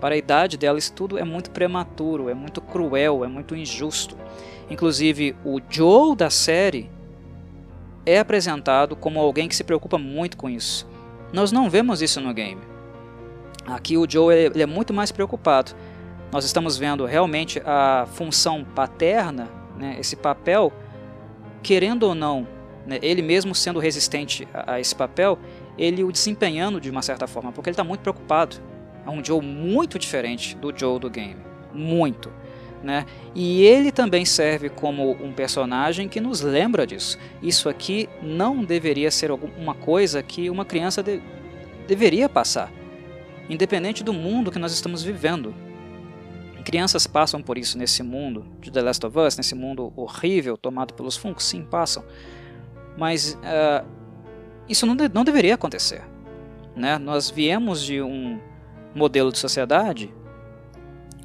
Para a idade dela, isso tudo é muito prematuro, é muito cruel, é muito injusto. Inclusive, o Joe da série é apresentado como alguém que se preocupa muito com isso. Nós não vemos isso no game. Aqui o Joe ele é muito mais preocupado. Nós estamos vendo realmente a função paterna, né, esse papel, querendo ou não, né, ele mesmo sendo resistente a, a, esse papel, ele o desempenhando de uma certa forma, porque ele está muito preocupado. É um Joe muito diferente do Joe do game, muito. Né? E ele também serve como um personagem que nos lembra disso. Isso aqui não deveria ser uma coisa que uma criança de deveria passar, independente do mundo que nós estamos vivendo. Crianças passam por isso nesse mundo de The Last of Us, nesse mundo horrível tomado pelos fungos, sim, passam. Mas uh, isso não, de não deveria acontecer. Né? Nós viemos de um modelo de sociedade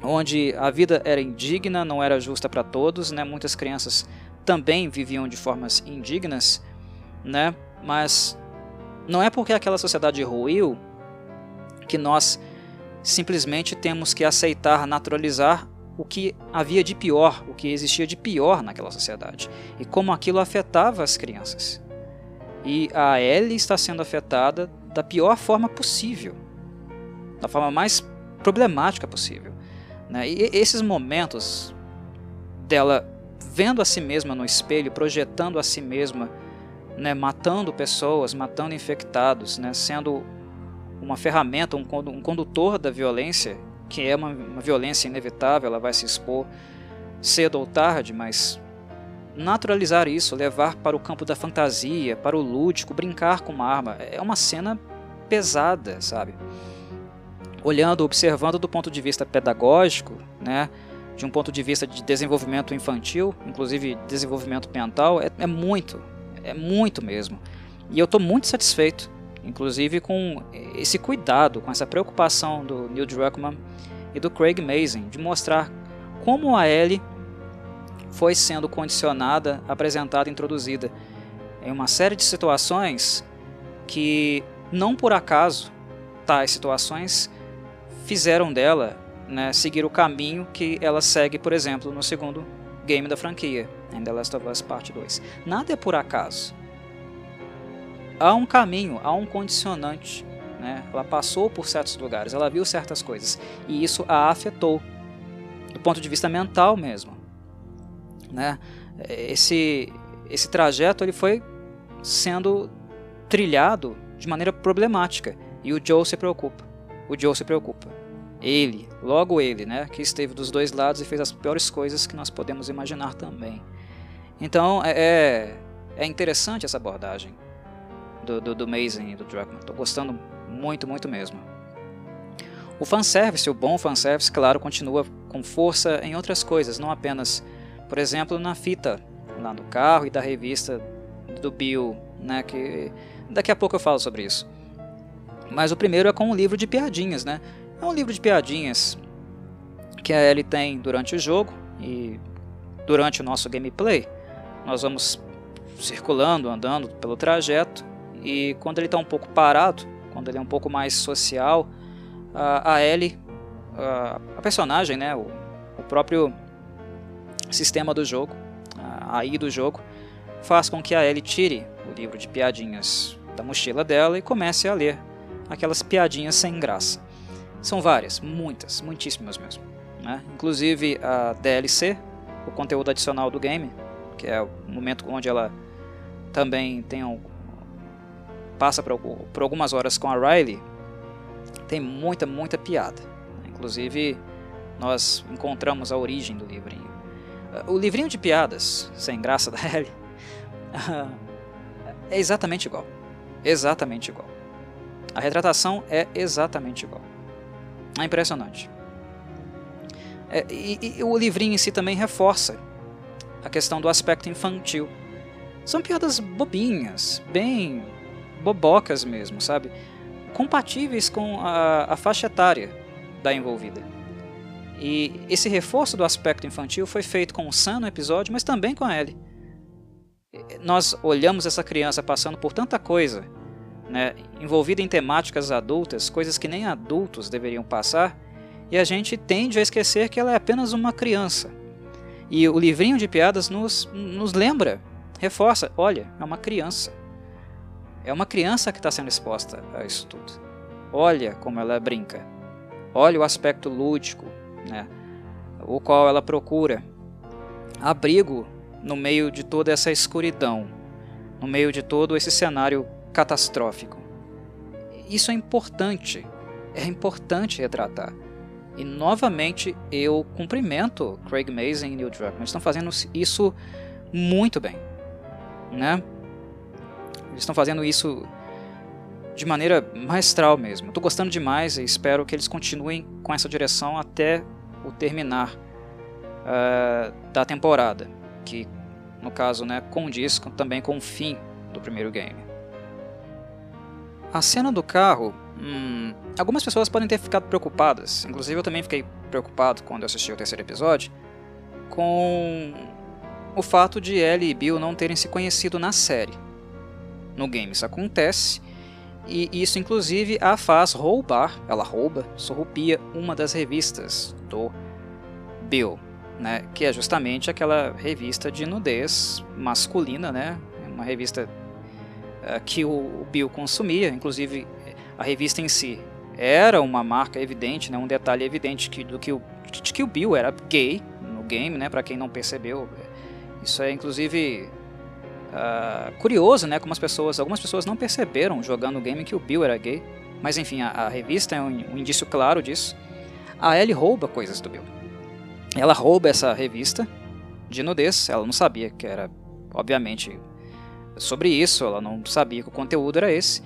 onde a vida era indigna, não era justa para todos, né? Muitas crianças também viviam de formas indignas, né? Mas não é porque aquela sociedade ruiu que nós simplesmente temos que aceitar, naturalizar o que havia de pior, o que existia de pior naquela sociedade e como aquilo afetava as crianças. E a Ellie está sendo afetada da pior forma possível, da forma mais problemática possível. Né? E esses momentos dela vendo a si mesma no espelho, projetando a si mesma, né, matando pessoas, matando infectados, né, sendo uma ferramenta, um, condutor da violência, que é uma, uma violência inevitável, ela vai se expor cedo ou tarde, mas naturalizar isso, levar para o campo da fantasia, para o lúdico, brincar com uma arma, é uma cena pesada, sabe? Olhando, observando do ponto de vista pedagógico, né? De um ponto de vista de desenvolvimento infantil, inclusive desenvolvimento mental, é, é muito, é muito mesmo. E eu estou muito satisfeito, inclusive com esse cuidado, com essa preocupação do Neil Druckmann e do Craig Mazin de mostrar como a Ellie foi sendo condicionada, apresentada, introduzida em uma série de situações que não por acaso tais situações fizeram dela né, seguir o caminho que ela segue, por exemplo, no segundo game da franquia, em The Last of Us Part 2. Nada é por acaso. Há um caminho, há um condicionante. Né? Ela passou por certos lugares, ela viu certas coisas e isso a afetou do ponto de vista mental mesmo né? Esse esse trajeto ele foi sendo trilhado de maneira problemática e o Joe se preocupa. O Joe se preocupa. Ele, logo ele, né, que esteve dos dois lados e fez as piores coisas que nós podemos imaginar também. Então é, é, é interessante essa abordagem do, do, do e do Druckmann. Estou gostando muito, muito mesmo. O fanservice, o bom fanservice, claro, continua com força em outras coisas, não apenas por exemplo, na fita lá do carro e da revista do Bill, né, que daqui a pouco eu falo sobre isso. Mas o primeiro é com um livro de piadinhas, né? É um livro de piadinhas que a Ellie tem durante o jogo e durante o nosso gameplay. Nós vamos circulando, andando pelo trajeto e quando ele está um pouco parado, quando ele é um pouco mais social, a, Ellie, a, a personagem, né, o, o próprio sistema do jogo, a AI do jogo, faz com que a Ellie tire o livro de piadinhas da mochila dela e comece a ler aquelas piadinhas sem graça. São várias, muitas, muitíssimas mesmo. Né? Inclusive a DLC, o conteúdo adicional do game, que é o momento onde ela também tem um, passa por, por algumas horas com a Riley, tem muita, muita piada. Inclusive, nós encontramos a origem do livrinho. O livrinho de piadas, sem graça da *laughs* Ellie, é exatamente igual. Exatamente igual. A retratação é exatamente igual. É impressionante. É, e, e, o livrinho em si também reforça a questão do aspecto infantil. São piadas bobinhas, bem bobocas mesmo, sabe? Compatíveis com a, a faixa etária da envolvida. E esse reforço do aspecto infantil foi feito com o Sam no episódio, mas também com a Ellie. Nós olhamos essa criança passando por tanta coisa, né, envolvida em temáticas adultas, coisas que nem adultos deveriam passar, e a gente tende a esquecer que ela é apenas uma criança. E o livrinho de piadas nos, nos lembra, reforça: olha, é uma criança. É uma criança que está sendo exposta a isso tudo. Olha como ela brinca. Olha o aspecto lúdico, né, o qual ela procura abrigo no meio de toda essa escuridão, no meio de todo esse cenário catastrófico. Isso é importante, é importante retratar. E novamente eu cumprimento Craig Mazin e Neil Druckmann. Estão fazendo isso muito bem, né? Eles estão fazendo isso de maneira maestral mesmo. Estou gostando demais e espero que eles continuem com essa direção até o terminar uh, da temporada, que no caso né, condiz também com o fim do primeiro game. A cena do carro Hum, algumas pessoas podem ter ficado preocupadas, inclusive eu também fiquei preocupado quando eu assisti o terceiro episódio, com o fato de Ellie e Bill não terem se conhecido na série. No game. Isso acontece, e isso inclusive a faz roubar, ela rouba, surrupia uma das revistas do Bill, né, que é justamente aquela revista de nudez masculina, né, uma revista uh, que o Bill consumia, inclusive a revista em si era uma marca evidente, né, um detalhe evidente que, do que o, de que o Bill era gay no game, né, para quem não percebeu. Isso é inclusive uh, curioso, né, como as pessoas, algumas pessoas não perceberam jogando o game que o Bill era gay. Mas enfim, a, a revista é um, um indício claro disso. A Ellie rouba coisas do Bill. Ela rouba essa revista de nudez. Ela não sabia que era, obviamente, sobre isso. Ela não sabia que o conteúdo era esse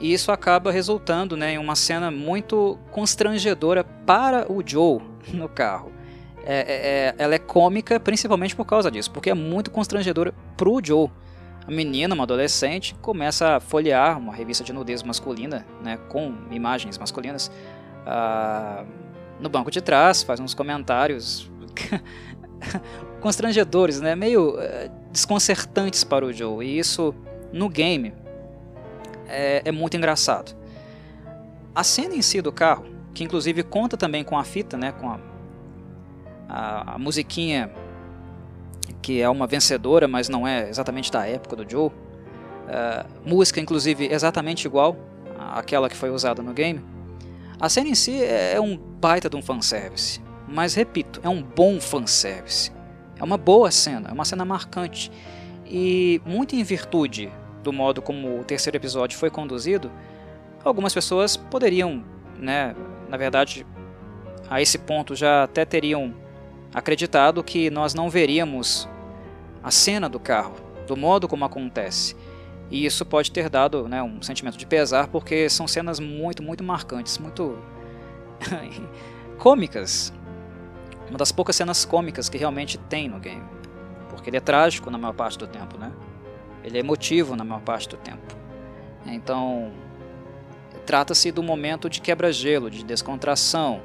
e isso acaba resultando né, em uma cena muito constrangedora para o Joe no carro. É, é, é ela é cômica principalmente por causa disso, porque é muito constrangedora para o Joe. A menina, uma adolescente, começa a folhear uma revista de nudez masculina, né, com imagens masculinas, uh, no banco de trás, faz uns comentários *laughs* constrangedores, né, meio uh, desconcertantes para o Joe. E isso no game é, é muito engraçado. A cena em si do carro, que inclusive conta também com a fita, né, com a, a, a musiquinha que é uma vencedora, mas não é exatamente da época do Joe. Uh, música, inclusive, exatamente igual àquela que foi usada no game. A cena em si é, é um baita de um fanservice. Mas, repito, é um bom fanservice. É uma boa cena, é uma cena marcante. E muito em virtude do modo como o terceiro episódio foi conduzido, algumas pessoas poderiam, né, na verdade, a esse ponto já até teriam acreditado que nós não veríamos a cena do carro, do modo como acontece. E isso pode ter dado né, um sentimento de pesar, porque são cenas muito, muito marcantes, muito *laughs* cômicas. Uma das poucas cenas cômicas que realmente tem no game. Porque ele é trágico na maior parte do tempo, né? Ele é emotivo na maior parte do tempo. Então, trata-se do momento de quebra-gelo, de descontração,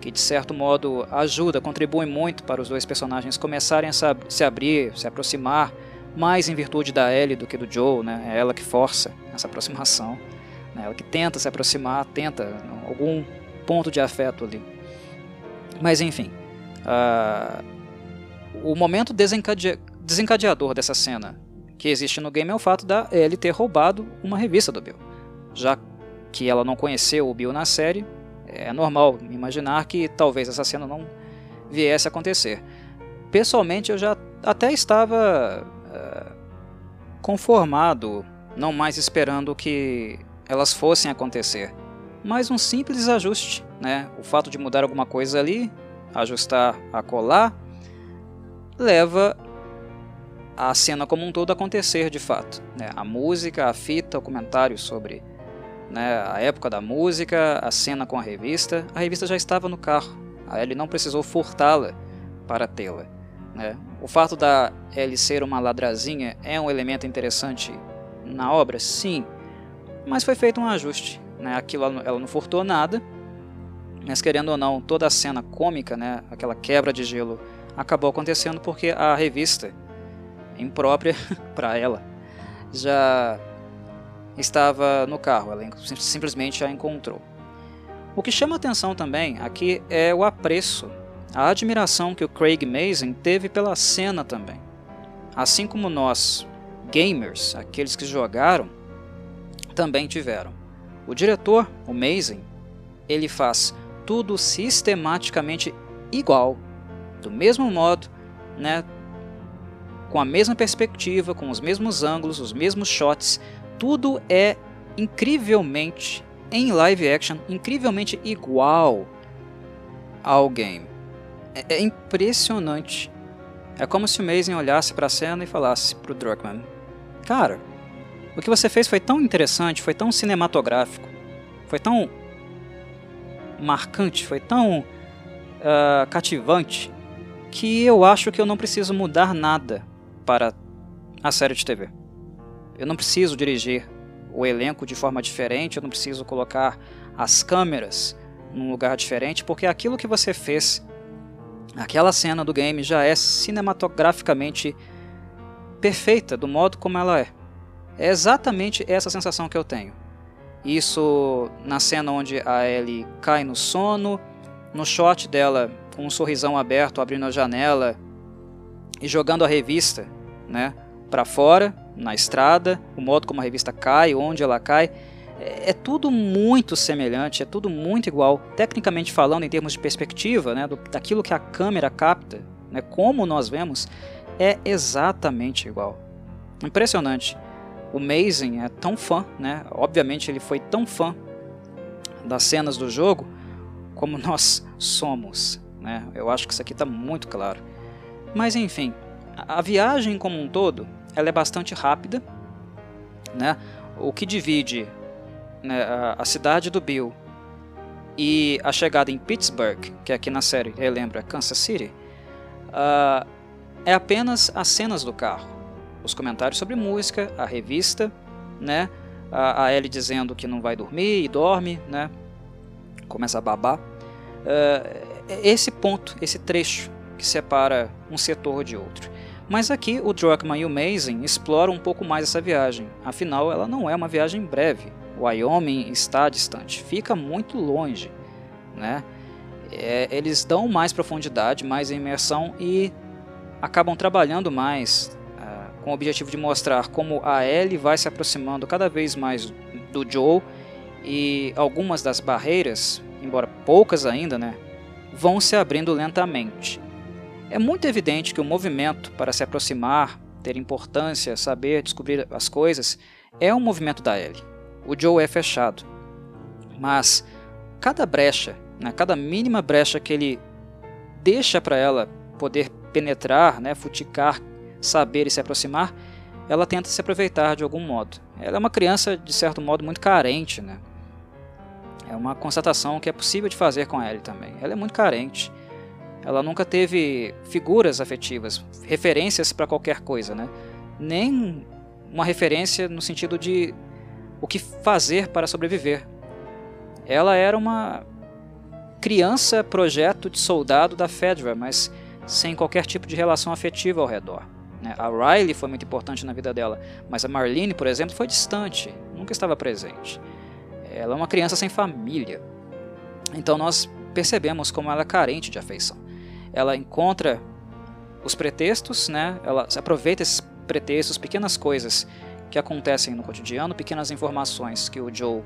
que de certo modo ajuda, contribui muito para os dois personagens começarem a se abrir, se aproximar, mais em virtude da Ellie do que do Joe, né? É ela que força essa aproximação, né? ela que tenta se aproximar, tenta algum ponto de afeto ali. Mas enfim, uh, o momento desencade desencadeador dessa cena que existe no game é o fato da Ellie ter roubado uma revista do Bill. Já que ela não conheceu o Bill na série, é normal imaginar que talvez essa cena não viesse a acontecer. Pessoalmente, eu já até estava uh, conformado, não mais esperando que elas fossem acontecer. Mas um simples ajuste, né? O fato de mudar alguma coisa ali, ajustar a colar, leva a cena como um todo acontecer de fato. Né? A música, a fita, o comentário sobre né, a época da música, a cena com a revista. A revista já estava no carro, a Ellie não precisou furtá-la para tê-la. Né? O fato da Ellie ser uma ladrazinha é um elemento interessante na obra? Sim, mas foi feito um ajuste. Né? Aquilo ela não furtou nada, mas querendo ou não, toda a cena cômica, né, aquela quebra de gelo, acabou acontecendo porque a revista imprópria *laughs* para ela, já estava no carro, ela simplesmente a encontrou. O que chama atenção também aqui é o apreço, a admiração que o Craig Mazin teve pela cena também. Assim como nós, gamers, aqueles que jogaram, também tiveram. O diretor, o Mazin, ele faz tudo sistematicamente igual, do mesmo modo, né, com a mesma perspectiva, com os mesmos ângulos, os mesmos shots, tudo é incrivelmente em live action, incrivelmente igual ao game. É, é impressionante. É como se o Mason olhasse para a cena e falasse pro Druckmann: Cara, o que você fez foi tão interessante, foi tão cinematográfico, foi tão marcante, foi tão uh, cativante, que eu acho que eu não preciso mudar nada para a série de TV. Eu não preciso dirigir o elenco de forma diferente, eu não preciso colocar as câmeras num lugar diferente, porque aquilo que você fez, aquela cena do game já é cinematograficamente perfeita do modo como ela é. É exatamente essa sensação que eu tenho. Isso na cena onde a Ellie cai no sono, no shot dela com um sorrisão aberto, abrindo a janela e jogando a revista, né, para fora, na estrada, o modo como a revista cai, onde ela cai, é, é, tudo muito semelhante, é tudo muito igual. Tecnicamente falando, em termos de perspectiva, né, do, daquilo que a câmera capta, né, como nós vemos, é exatamente igual. Impressionante. O Mason é tão fã, né? Obviamente ele foi tão fã das cenas do jogo como nós somos, né? Eu acho que isso aqui está muito claro. Mas enfim, a viagem como um todo, ela é bastante rápida, né? O que divide né, a, a, cidade do Bill e a chegada em Pittsburgh, que aqui na série relembra Kansas City, uh, é apenas as cenas do carro, os comentários sobre música, a revista, né? A, a Ellie dizendo que não vai dormir e dorme, né? Começa a babar. Uh, esse ponto, esse trecho que separa um setor de outro. Mas aqui o Druckmann e o Mason exploram um pouco mais essa viagem. Afinal, ela não é uma viagem breve. Wyoming está distante, fica muito longe, né? É, eles dão mais profundidade, mais imersão e acabam trabalhando mais uh, com o objetivo de mostrar como a Ellie vai se aproximando cada vez mais do Joe e algumas das barreiras, embora poucas ainda, né, vão se abrindo lentamente. É muito evidente que o movimento para se aproximar, ter importância, saber, descobrir as coisas, é um movimento da Ellie. O Joe é fechado. Mas cada brecha, né, cada mínima brecha que ele deixa para ela poder penetrar, né, futicar, saber e se aproximar, ela tenta se aproveitar de algum modo. Ela é uma criança, de certo modo, muito carente. Né? É uma constatação que é possível de fazer com a Ellie também. Ela é muito carente. Ela nunca teve figuras afetivas, referências para qualquer coisa, né? Nem uma referência no sentido de o que fazer para sobreviver. Ela era uma criança projeto de soldado da Fedra, mas sem qualquer tipo de relação afetiva ao redor. Né? A Riley foi muito importante na vida dela, mas a Marlene, por exemplo, foi distante, nunca estava presente. Ela é uma criança sem família. Então nós percebemos como ela é carente de afeição ela encontra os pretextos, né? Ela aproveita esses pretextos, pequenas coisas que acontecem no cotidiano, pequenas informações que o Joe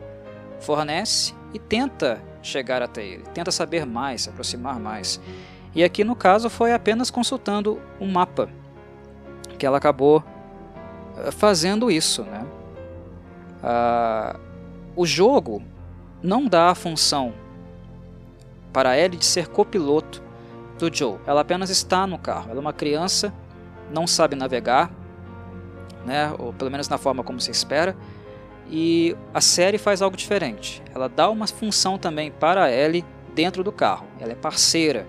fornece e tenta chegar até ele, tenta saber mais, se aproximar mais. E aqui no caso foi apenas consultando um mapa que ela acabou eh, fazendo isso, né? Ah, o jogo não dá a função para ele de ser copiloto do Joe. Ela apenas está no carro. Ela é uma criança, não sabe navegar, né? ou pelo menos na forma como se espera. E a série faz algo diferente. Ela dá uma função também para a Ellie dentro do carro. Ela é parceira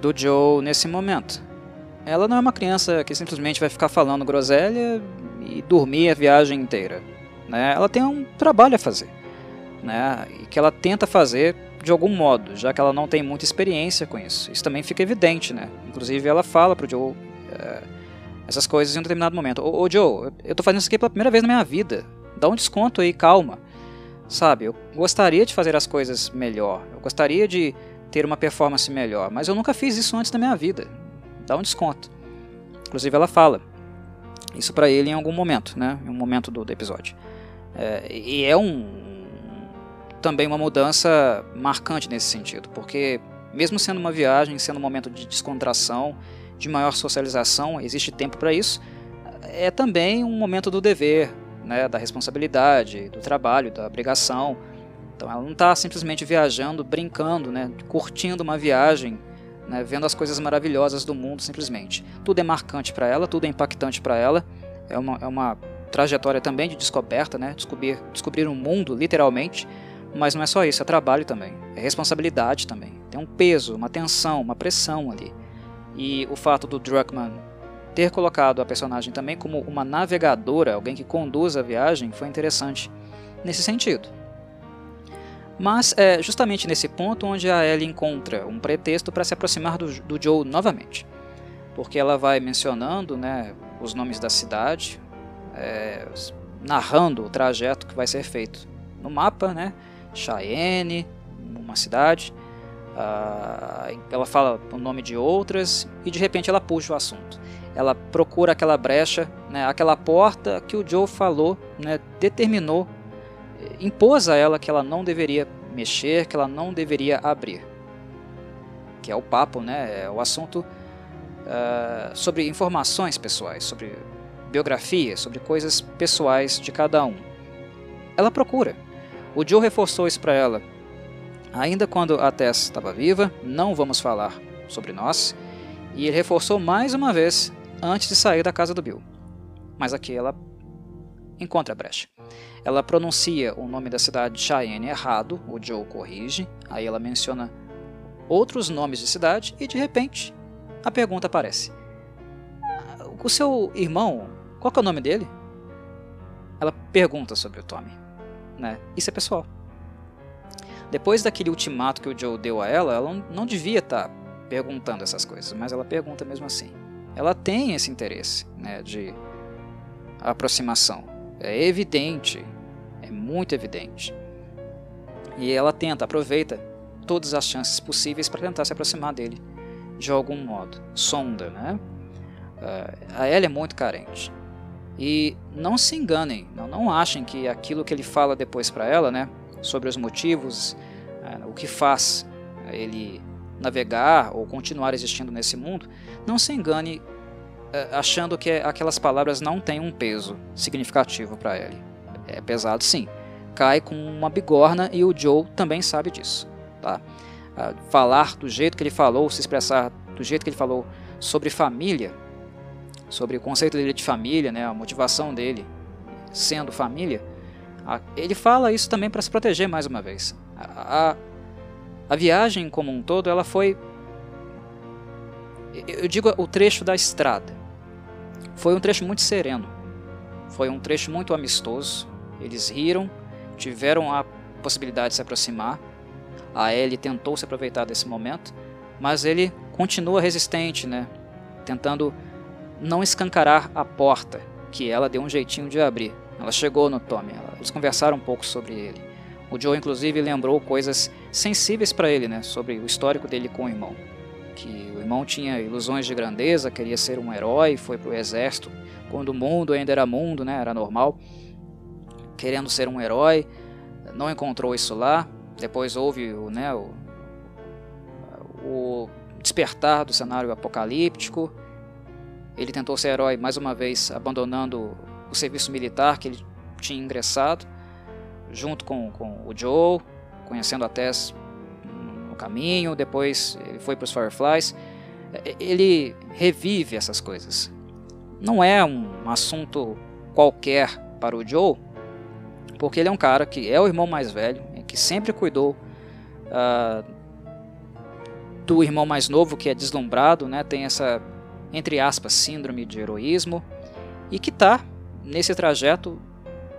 do Joe nesse momento. Ela não é uma criança que simplesmente vai ficar falando groselha e dormir a viagem inteira. Né? Ela tem um trabalho a fazer. Né? E que ela tenta fazer de algum modo, já que ela não tem muita experiência com isso. Isso também fica evidente, né? Inclusive ela fala pro Joe é, essas coisas em um determinado momento. Ô, ô Joe, eu tô fazendo isso aqui pela primeira vez na minha vida. Dá um desconto aí, calma. Sabe, eu gostaria de fazer as coisas melhor. Eu gostaria de ter uma performance melhor, mas eu nunca fiz isso antes na minha vida. Dá um desconto. Inclusive ela fala isso para ele em algum momento, né? Em um momento do, do episódio. É, e é um, também uma mudança marcante nesse sentido, porque mesmo sendo uma viagem, sendo um momento de descontração, de maior socialização, existe tempo para isso, é também um momento do dever, né, da responsabilidade, do trabalho, da obrigação. Então ela não está simplesmente viajando, brincando, né, curtindo uma viagem, né, vendo as coisas maravilhosas do mundo simplesmente. Tudo é marcante para ela, tudo é impactante para ela. É uma, é uma trajetória também de descoberta, né, descobrir, descobrir um mundo, literalmente. Mas não é só isso, é trabalho também, é responsabilidade também. Tem um peso, uma tensão, uma pressão ali. E o fato do Druckmann ter colocado a personagem também como uma navegadora, alguém que conduz a viagem, foi interessante nesse sentido. Mas é justamente nesse ponto onde a Ellie encontra um pretexto para se aproximar do, do, Joe novamente. Porque ela vai mencionando né, os nomes da cidade, é, narrando o trajeto que vai ser feito no mapa, né? Cheyenne, uma cidade. Uh, ela fala o nome de outras e de repente ela puxa o assunto. Ela procura aquela brecha, né, aquela porta que o Joe falou, né, determinou impôs a ela que ela não deveria mexer, que ela não deveria abrir. Que é o papo, né? É o assunto uh, sobre informações pessoais, sobre biografia, sobre coisas pessoais de cada um. Ela procura. O Joe reforçou isso para ela. Ainda quando a Tess estava viva, não vamos falar sobre nós. E ele reforçou mais uma vez antes de sair da casa do Bill. Mas aqui ela encontra a brecha. Ela pronuncia o nome da cidade de Cheyenne errado, o Joe corrige, aí ela menciona outros nomes de cidade e de repente a pergunta aparece: O seu irmão, qual é o nome dele? Ela pergunta sobre o Tommy. Né? Isso é pessoal. Depois daquele ultimato que o Joe deu a ela, ela não devia estar tá perguntando essas coisas, mas ela pergunta mesmo assim. Ela tem esse interesse né, de aproximação. É evidente, é muito evidente. E ela tenta, aproveita todas as chances possíveis para tentar se aproximar dele de algum modo. Sonda, né? Uh, a Ellie é muito carente. E não se enganem, não, não achem que aquilo que ele fala depois para ela, né, sobre os motivos, uh, o que faz ele navegar ou continuar existindo nesse mundo, não se engane é, achando que aquelas palavras não têm um peso significativo para ele. É pesado sim. Cai com uma bigorna e o Joe também sabe disso. Tá? Falar do jeito que ele falou, se expressar do jeito que ele falou sobre família, sobre o conceito dele de família, né, a motivação dele sendo família, ele fala isso também para se proteger mais uma vez. A, a, a viagem como um todo, ela foi eu digo o trecho da estrada. Foi um trecho muito sereno. Foi um trecho muito amistoso. Eles riram, tiveram a possibilidade de se aproximar. A Ellie tentou se aproveitar desse momento, mas ele continua resistente, né? Tentando não escancarar a porta, que ela deu um jeitinho de abrir. Ela chegou no Tommy, eles conversaram um pouco sobre ele. O Joe, inclusive, lembrou coisas sensíveis para ele, né? Sobre o histórico dele com o irmão que o irmão tinha ilusões de grandeza, queria ser um herói, foi para o exército quando o mundo ainda era mundo, né, era normal, querendo ser um herói, não encontrou isso lá. Depois houve o, né, o, o despertar do cenário apocalíptico. Ele tentou ser herói mais uma vez, abandonando o serviço militar que ele tinha ingressado, junto com, com o Joe, conhecendo a Tess caminho, depois ele foi para os Fireflies. É, ele revive essas coisas. Não é um assunto qualquer para o Joe, porque ele é um cara que é o irmão mais velho, que sempre cuidou uh, do irmão mais novo, que é deslumbrado, né, tem essa, entre aspas, síndrome de heroísmo, e que está nesse trajeto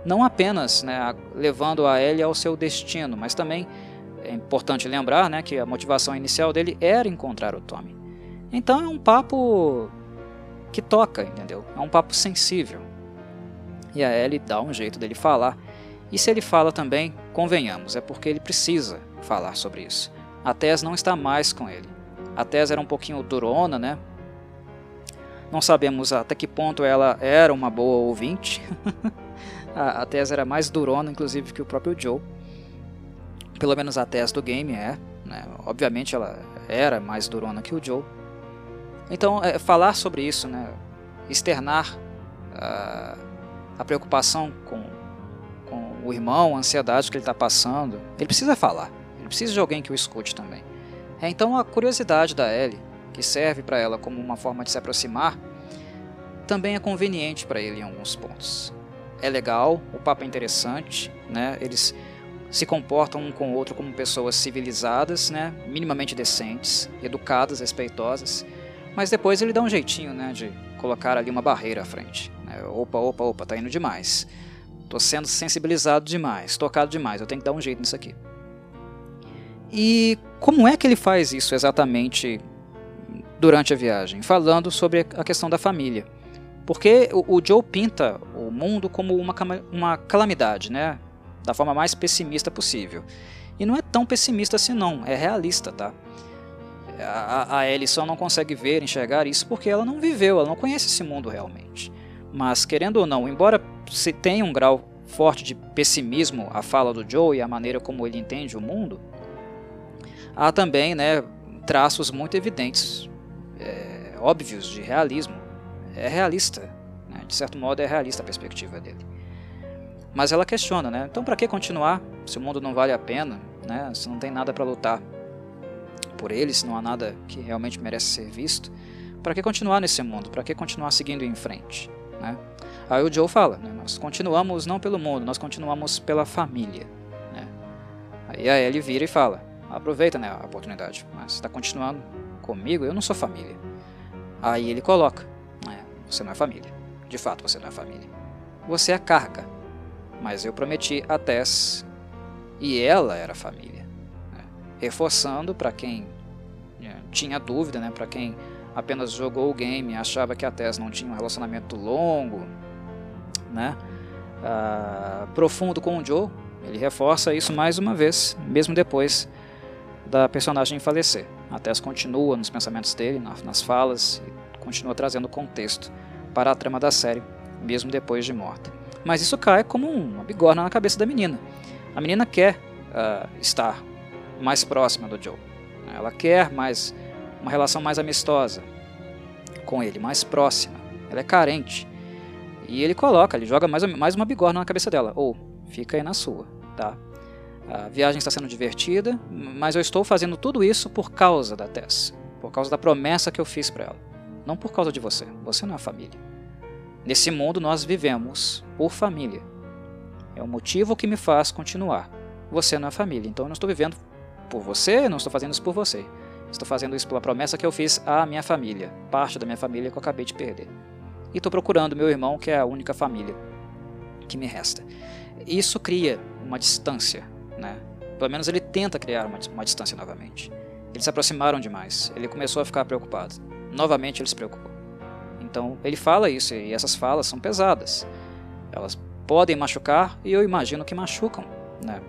não apenas né, levando a Ellie ao seu destino, mas também é importante lembrar né, que a motivação inicial dele era encontrar o Tommy. Então é um papo que toca, entendeu? É um papo sensível. E a Ellie dá um jeito dele falar. E se ele fala também, convenhamos, é porque ele precisa falar sobre isso. A Tess não está mais com ele. A Tess era um pouquinho durona, né? Não sabemos até que ponto ela era uma boa ouvinte. *laughs* a Tess era mais durona, inclusive, que o próprio Joe pelo menos a Tess do game é. Né? Obviamente ela era mais durona que o Joe. Então, é, falar sobre isso, né? externar uh, a preocupação com, com o irmão, a ansiedade que ele está passando, ele precisa falar. Ele precisa de alguém que o escute também. É então a curiosidade da Ellie, que serve para ela como uma forma de se aproximar, também é conveniente para ele em alguns pontos. É legal, o papo é interessante, né? Eles se comportam um com o outro como pessoas civilizadas, né? minimamente decentes, educadas, respeitosas, mas depois ele dá um jeitinho né? de colocar ali uma barreira à frente. Né? Opa, opa, opa, tá indo demais. Tô sendo sensibilizado demais, tocado demais, eu tenho que dar um jeito nisso aqui. E como é que ele faz isso exatamente durante a viagem? Falando sobre a questão da família. Porque o, Joe pinta o mundo como uma, uma calamidade, né? da forma mais pessimista possível. E não é tão pessimista assim não, é realista, tá? A, a Ellie só não consegue ver, enxergar isso porque ela não viveu, ela não conhece esse mundo realmente. Mas, querendo ou não, embora se tenha um grau forte de pessimismo a fala do Joe e a maneira como ele entende o mundo, há também né, traços muito evidentes, é, óbvios de realismo. É realista, né? de certo modo é realista a perspectiva dele. Mas ela questiona, né? Então para que continuar se o mundo não vale a pena, né? Se não tem nada para lutar por ele, se não há nada que realmente merece ser visto, para que continuar nesse mundo? Para que continuar seguindo em frente, né? Aí o Joe fala, né? nós continuamos não pelo mundo, nós continuamos pela família, né? Aí a Ellie vira e fala, aproveita né, a oportunidade, mas está continuando comigo, eu não sou família. Aí ele coloca, né, você não é família, de fato você não é família, você é carga, mas eu prometi a Tess e ela era família. Né? Reforçando para quem né, tinha dúvida, né? para quem apenas jogou o game e achava que a Tess não tinha um relacionamento longo, né? Ah, profundo com o Joe, ele reforça isso mais uma vez, mesmo depois da personagem falecer. A Tess continua nos pensamentos dele, nas falas, e continua trazendo contexto para a trama da série, mesmo depois de morta. Mas isso cai como uma bigorna na cabeça da menina. A menina quer uh, estar mais próxima do Joe. Ela quer mais uma relação mais amistosa com ele, mais próxima. Ela é carente. E ele coloca, ele joga mais, mais uma bigorna na cabeça dela. Ou, oh, fica aí na sua, tá? A viagem está sendo divertida, mas eu estou fazendo tudo isso por causa da Tess. Por causa da promessa que eu fiz para ela. Não por causa de você. Você não é família. Nesse mundo nós vivemos por família. É o motivo que me faz continuar. Você não é família, então eu não estou vivendo por você, não estou fazendo isso por você. Estou fazendo isso pela promessa que eu fiz à minha família, parte da minha família que eu acabei de perder. E estou procurando meu irmão, que é a única família que me resta. Isso cria uma distância? Pelo menos ele tenta criar uma, uma distância novamente. Eles se aproximaram demais. Ele começou a ficar preocupado. Novamente ele se preocupou. Então ele fala isso e essas falas são pesadas. Elas podem machucar e eu imagino que machucam, né?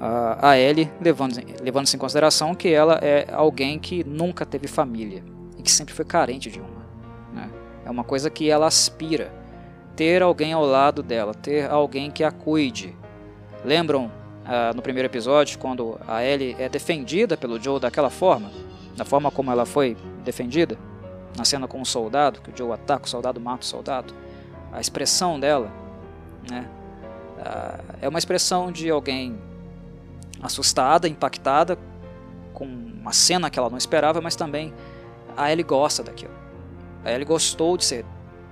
A Ellie levando levando-se em consideração que ela é alguém que nunca teve família e que sempre foi carente de uma. Né? É uma coisa que ela aspira ter alguém ao lado dela, ter alguém que a cuide. Lembram uh, no primeiro episódio quando a Ellie é defendida pelo Joe daquela forma, da forma como ela foi defendida? na cena com o soldado, que o Joe ataca o soldado, mata o soldado, a expressão dela né, é uma expressão de alguém assustada, impactada com uma cena que ela não esperava, mas também a Ellie gosta daquilo. A Ellie gostou de ser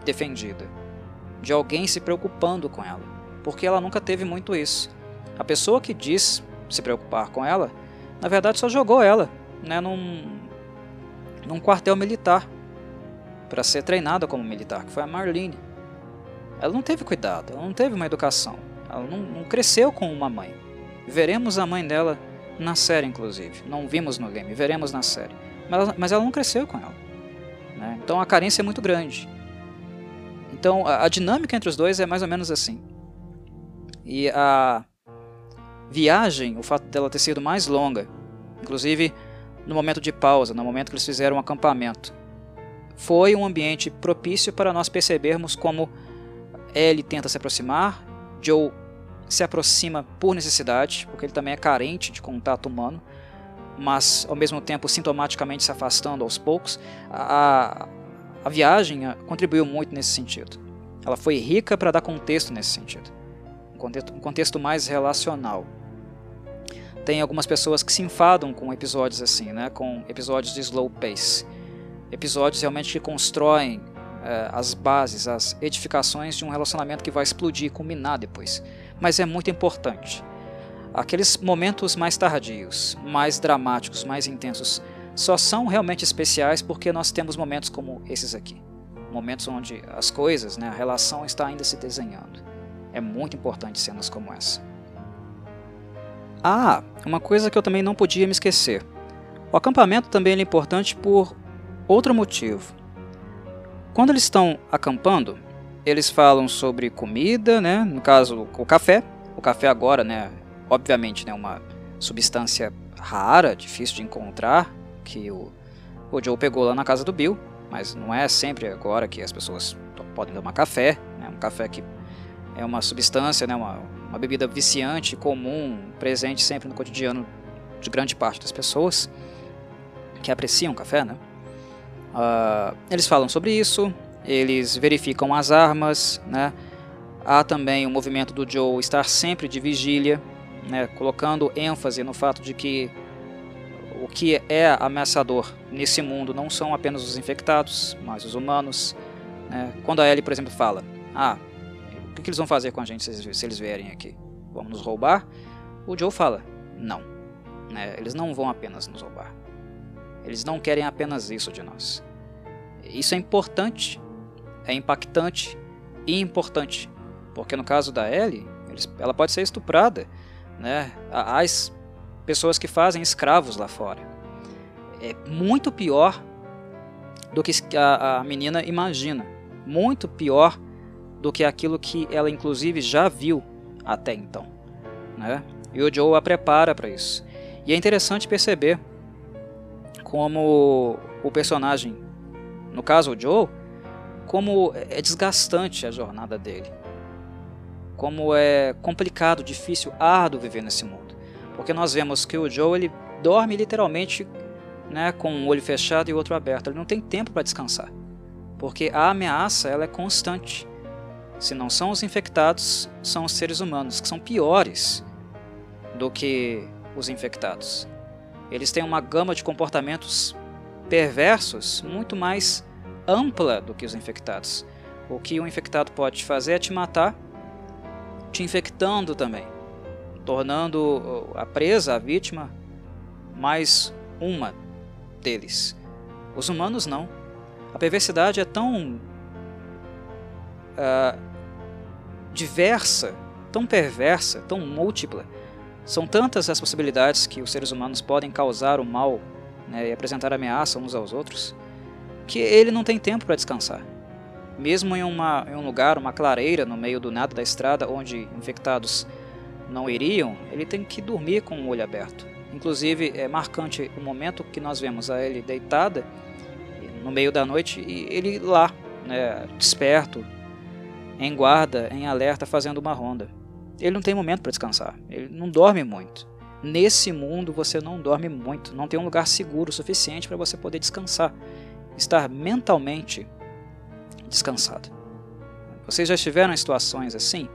defendida, de alguém se preocupando com ela, porque ela nunca teve muito isso. A pessoa que diz se preocupar com ela, na verdade só jogou ela né, num, num quartel militar para ser treinada como militar, que foi a Marlene. Ela não teve cuidado, ela não teve uma educação, ela não, não cresceu com uma mãe. Veremos a mãe dela na série, inclusive. Não vimos no game, veremos na série. Mas ela, mas ela não cresceu com ela. Né? Então a carência é muito grande. Então a, a dinâmica entre os dois é mais ou menos assim. E a viagem, o fato dela ter sido mais longa, inclusive no momento de pausa, no momento que eles fizeram um acampamento, foi um ambiente propício para nós percebermos como Ellie tenta se aproximar, Joe se aproxima por necessidade, porque ele também é carente de contato humano, mas ao mesmo tempo sintomaticamente se afastando aos poucos. A, a viagem contribuiu muito nesse sentido. Ela foi rica para dar contexto nesse sentido. um contexto mais relacional. Tem algumas pessoas que se enfadam com episódios assim, né, com episódios de slow pace. Episódios realmente que constroem é, as bases, as edificações de um relacionamento que vai explodir e culminar depois. Mas é muito importante. Aqueles momentos mais tardios, mais dramáticos, mais intensos, só são realmente especiais porque nós temos momentos como esses aqui. Momentos onde as coisas, né, a relação está ainda se desenhando. É muito importante cenas como essa. Ah, uma coisa que eu também não podia me esquecer. O acampamento também é importante por outro motivo. Quando eles estão acampando, eles falam sobre comida, né? No caso, o café. O café agora, né? Obviamente, né? Uma substância rara, difícil de encontrar, que o, o Joe pegou lá na casa do Bill, mas não é sempre agora que as pessoas podem tomar café, né? Um café que é uma substância, né? Uma, uma bebida viciante, comum, presente sempre no cotidiano de grande parte das pessoas que apreciam café, né? Uh, eles falam sobre isso, eles verificam as armas, né? Há também o movimento do Joe estar sempre de vigília, né? colocando ênfase no fato de que o que é ameaçador nesse mundo não são apenas os infectados, mas os humanos. Né? Quando a Ellie, por exemplo, fala: Ah, o que, eles vão fazer com a gente se, se eles vierem aqui? Vão nos roubar? O Joe fala: Não. Né? Eles não vão apenas nos roubar. Eles não querem apenas isso de nós. Isso é importante, é impactante e importante, porque no caso da Ellie, ela pode ser estuprada, né? As pessoas que fazem escravos lá fora. É muito pior do que a, a menina imagina, muito pior do que aquilo que ela inclusive já viu até então. Né? E o Joe a prepara para isso. E é interessante perceber como o personagem, no caso o Joe, como é desgastante a jornada dele. Como é complicado, difícil, árduo viver nesse mundo. Porque nós vemos que o Joe ele dorme literalmente né, com um olho fechado e o outro aberto. Ele não tem tempo para descansar. Porque a ameaça ela é constante. Se não são os infectados, são os seres humanos, que são piores do que os infectados. Eles têm uma gama de comportamentos perversos muito mais ampla do que os infectados. O que um infectado pode fazer é te matar, te infectando também, tornando a presa, a vítima, mais uma deles. Os humanos não. A perversidade é tão uh, diversa, tão perversa, tão múltipla. São tantas as possibilidades que os seres humanos podem causar o mal né, e apresentar ameaça uns aos outros, que ele não tem tempo para descansar. Mesmo em, uma, em um lugar, uma clareira no meio do nada da estrada, onde infectados não iriam, ele tem que dormir com o olho aberto. Inclusive, é marcante o momento que nós vemos a ele deitada no meio da noite e ele lá, né, desperto, em guarda, em alerta, fazendo uma ronda. Ele não tem momento para descansar, ele não dorme muito. Nesse mundo você não dorme muito, não tem um lugar seguro o suficiente para você poder descansar, estar mentalmente descansado. Vocês já estiveram em situações assim?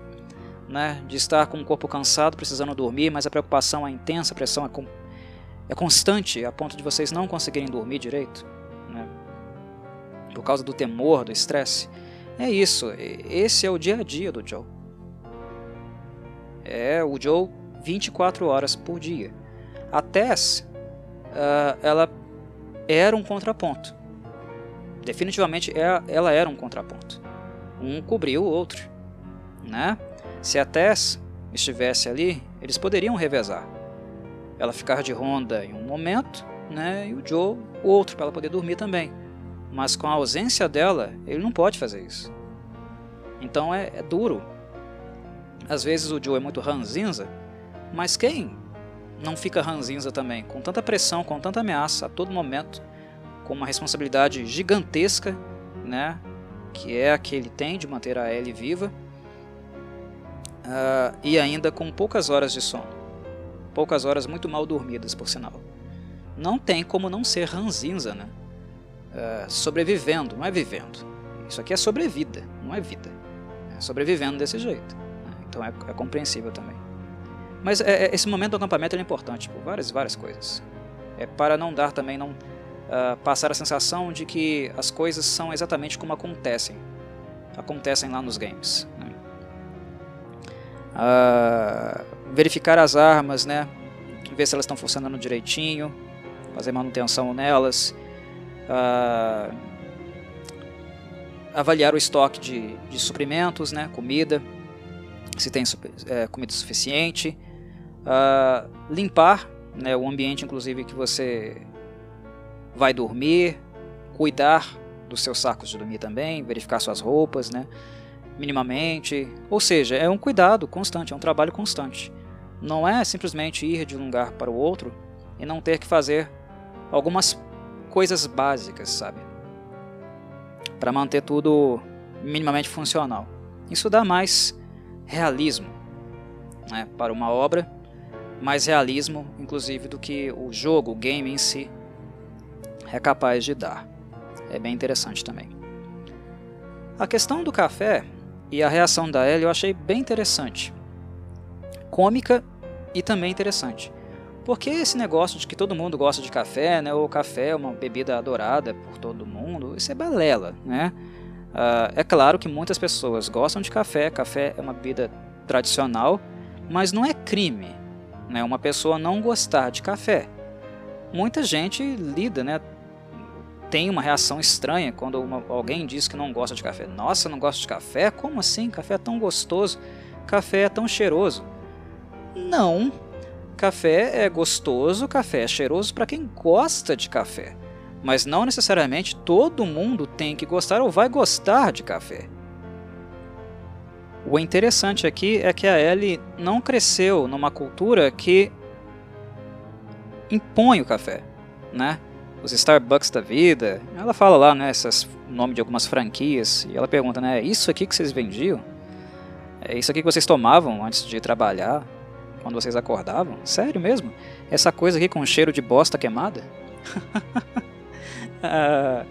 Né, de estar com o corpo cansado, precisando dormir, mas a preocupação é intensa, a pressão é, com, é constante a ponto de vocês não conseguirem dormir direito? Né? Por causa do temor, do estresse. É isso, esse é o dia a dia do Joe. É o Joe 24 horas por dia. A Tess, uh, ela era um contraponto. Definitivamente é, ela era um contraponto. Um cobriu o outro. Né? Se a Tess estivesse ali, eles poderiam revezar. Ela ficar de ronda em um momento, né, e o Joe outro, para ela poder dormir também. Mas com a ausência dela, ele não pode fazer isso. Então é, é duro. Às vezes o Joe é muito ranzinza, mas quem não fica ranzinza também? Com tanta pressão, com tanta ameaça a todo momento, com uma responsabilidade gigantesca, né? Que é a que ele tem de manter a Ellie viva. Uh, e ainda com poucas horas de sono. Poucas horas muito mal dormidas, por sinal. Não tem como não ser ranzinza, né? Uh, sobrevivendo, não é vivendo. Isso aqui é sobrevida, não é vida. É sobrevivendo desse jeito. Né? Então é, é compreensível também. Mas é, é esse momento do acampamento é importante por várias várias coisas. É para não dar também não uh, passar a sensação de que as coisas são exatamente como acontecem, acontecem lá nos games. Né? Uh, verificar as armas, né? Ver se elas estão funcionando direitinho, fazer manutenção nelas. Avaliar o estoque de, de suprimentos, né, comida, se tem é, comida suficiente, limpar né, o ambiente, inclusive, que você vai dormir, cuidar dos seus sacos de dormir também, verificar suas roupas, né, minimamente, ou seja, é um cuidado constante, é um trabalho constante. Não é simplesmente ir de um lugar para o outro e não ter que fazer algumas coisas básicas, sabe? para manter tudo minimamente funcional. Isso dá mais realismo né, para uma obra, mais realismo, inclusive, do que o jogo, o game em si, é capaz de dar. É bem interessante também. A questão do café e a reação da Ellie eu achei bem interessante. Cômica e também interessante. Porque esse negócio de que todo mundo gosta de café, né? O café é uma bebida adorada por todo mundo, isso é balela, né? Uh, é claro que muitas pessoas gostam de café, café é uma bebida tradicional, mas não é crime, né? Uma pessoa não gostar de café. Muita gente lida, né? Tem uma reação estranha quando uma, alguém diz que não gosta de café. Nossa, não gosto de café? Como assim? Café é tão gostoso, café é tão cheiroso. Não, Café é gostoso, café é cheiroso para quem gosta de café, mas não necessariamente todo mundo tem que gostar ou vai gostar de café. O interessante aqui é que a Ellie não cresceu numa cultura que impõe o café, né? Os Starbucks da vida, ela fala lá, né, nome de algumas franquias e ela pergunta, né, é isso aqui que vocês vendiam? É isso aqui que vocês tomavam antes de trabalhar? Quando vocês acordavam? Sério mesmo? Essa coisa aqui com cheiro de bosta queimada? *laughs* Ah,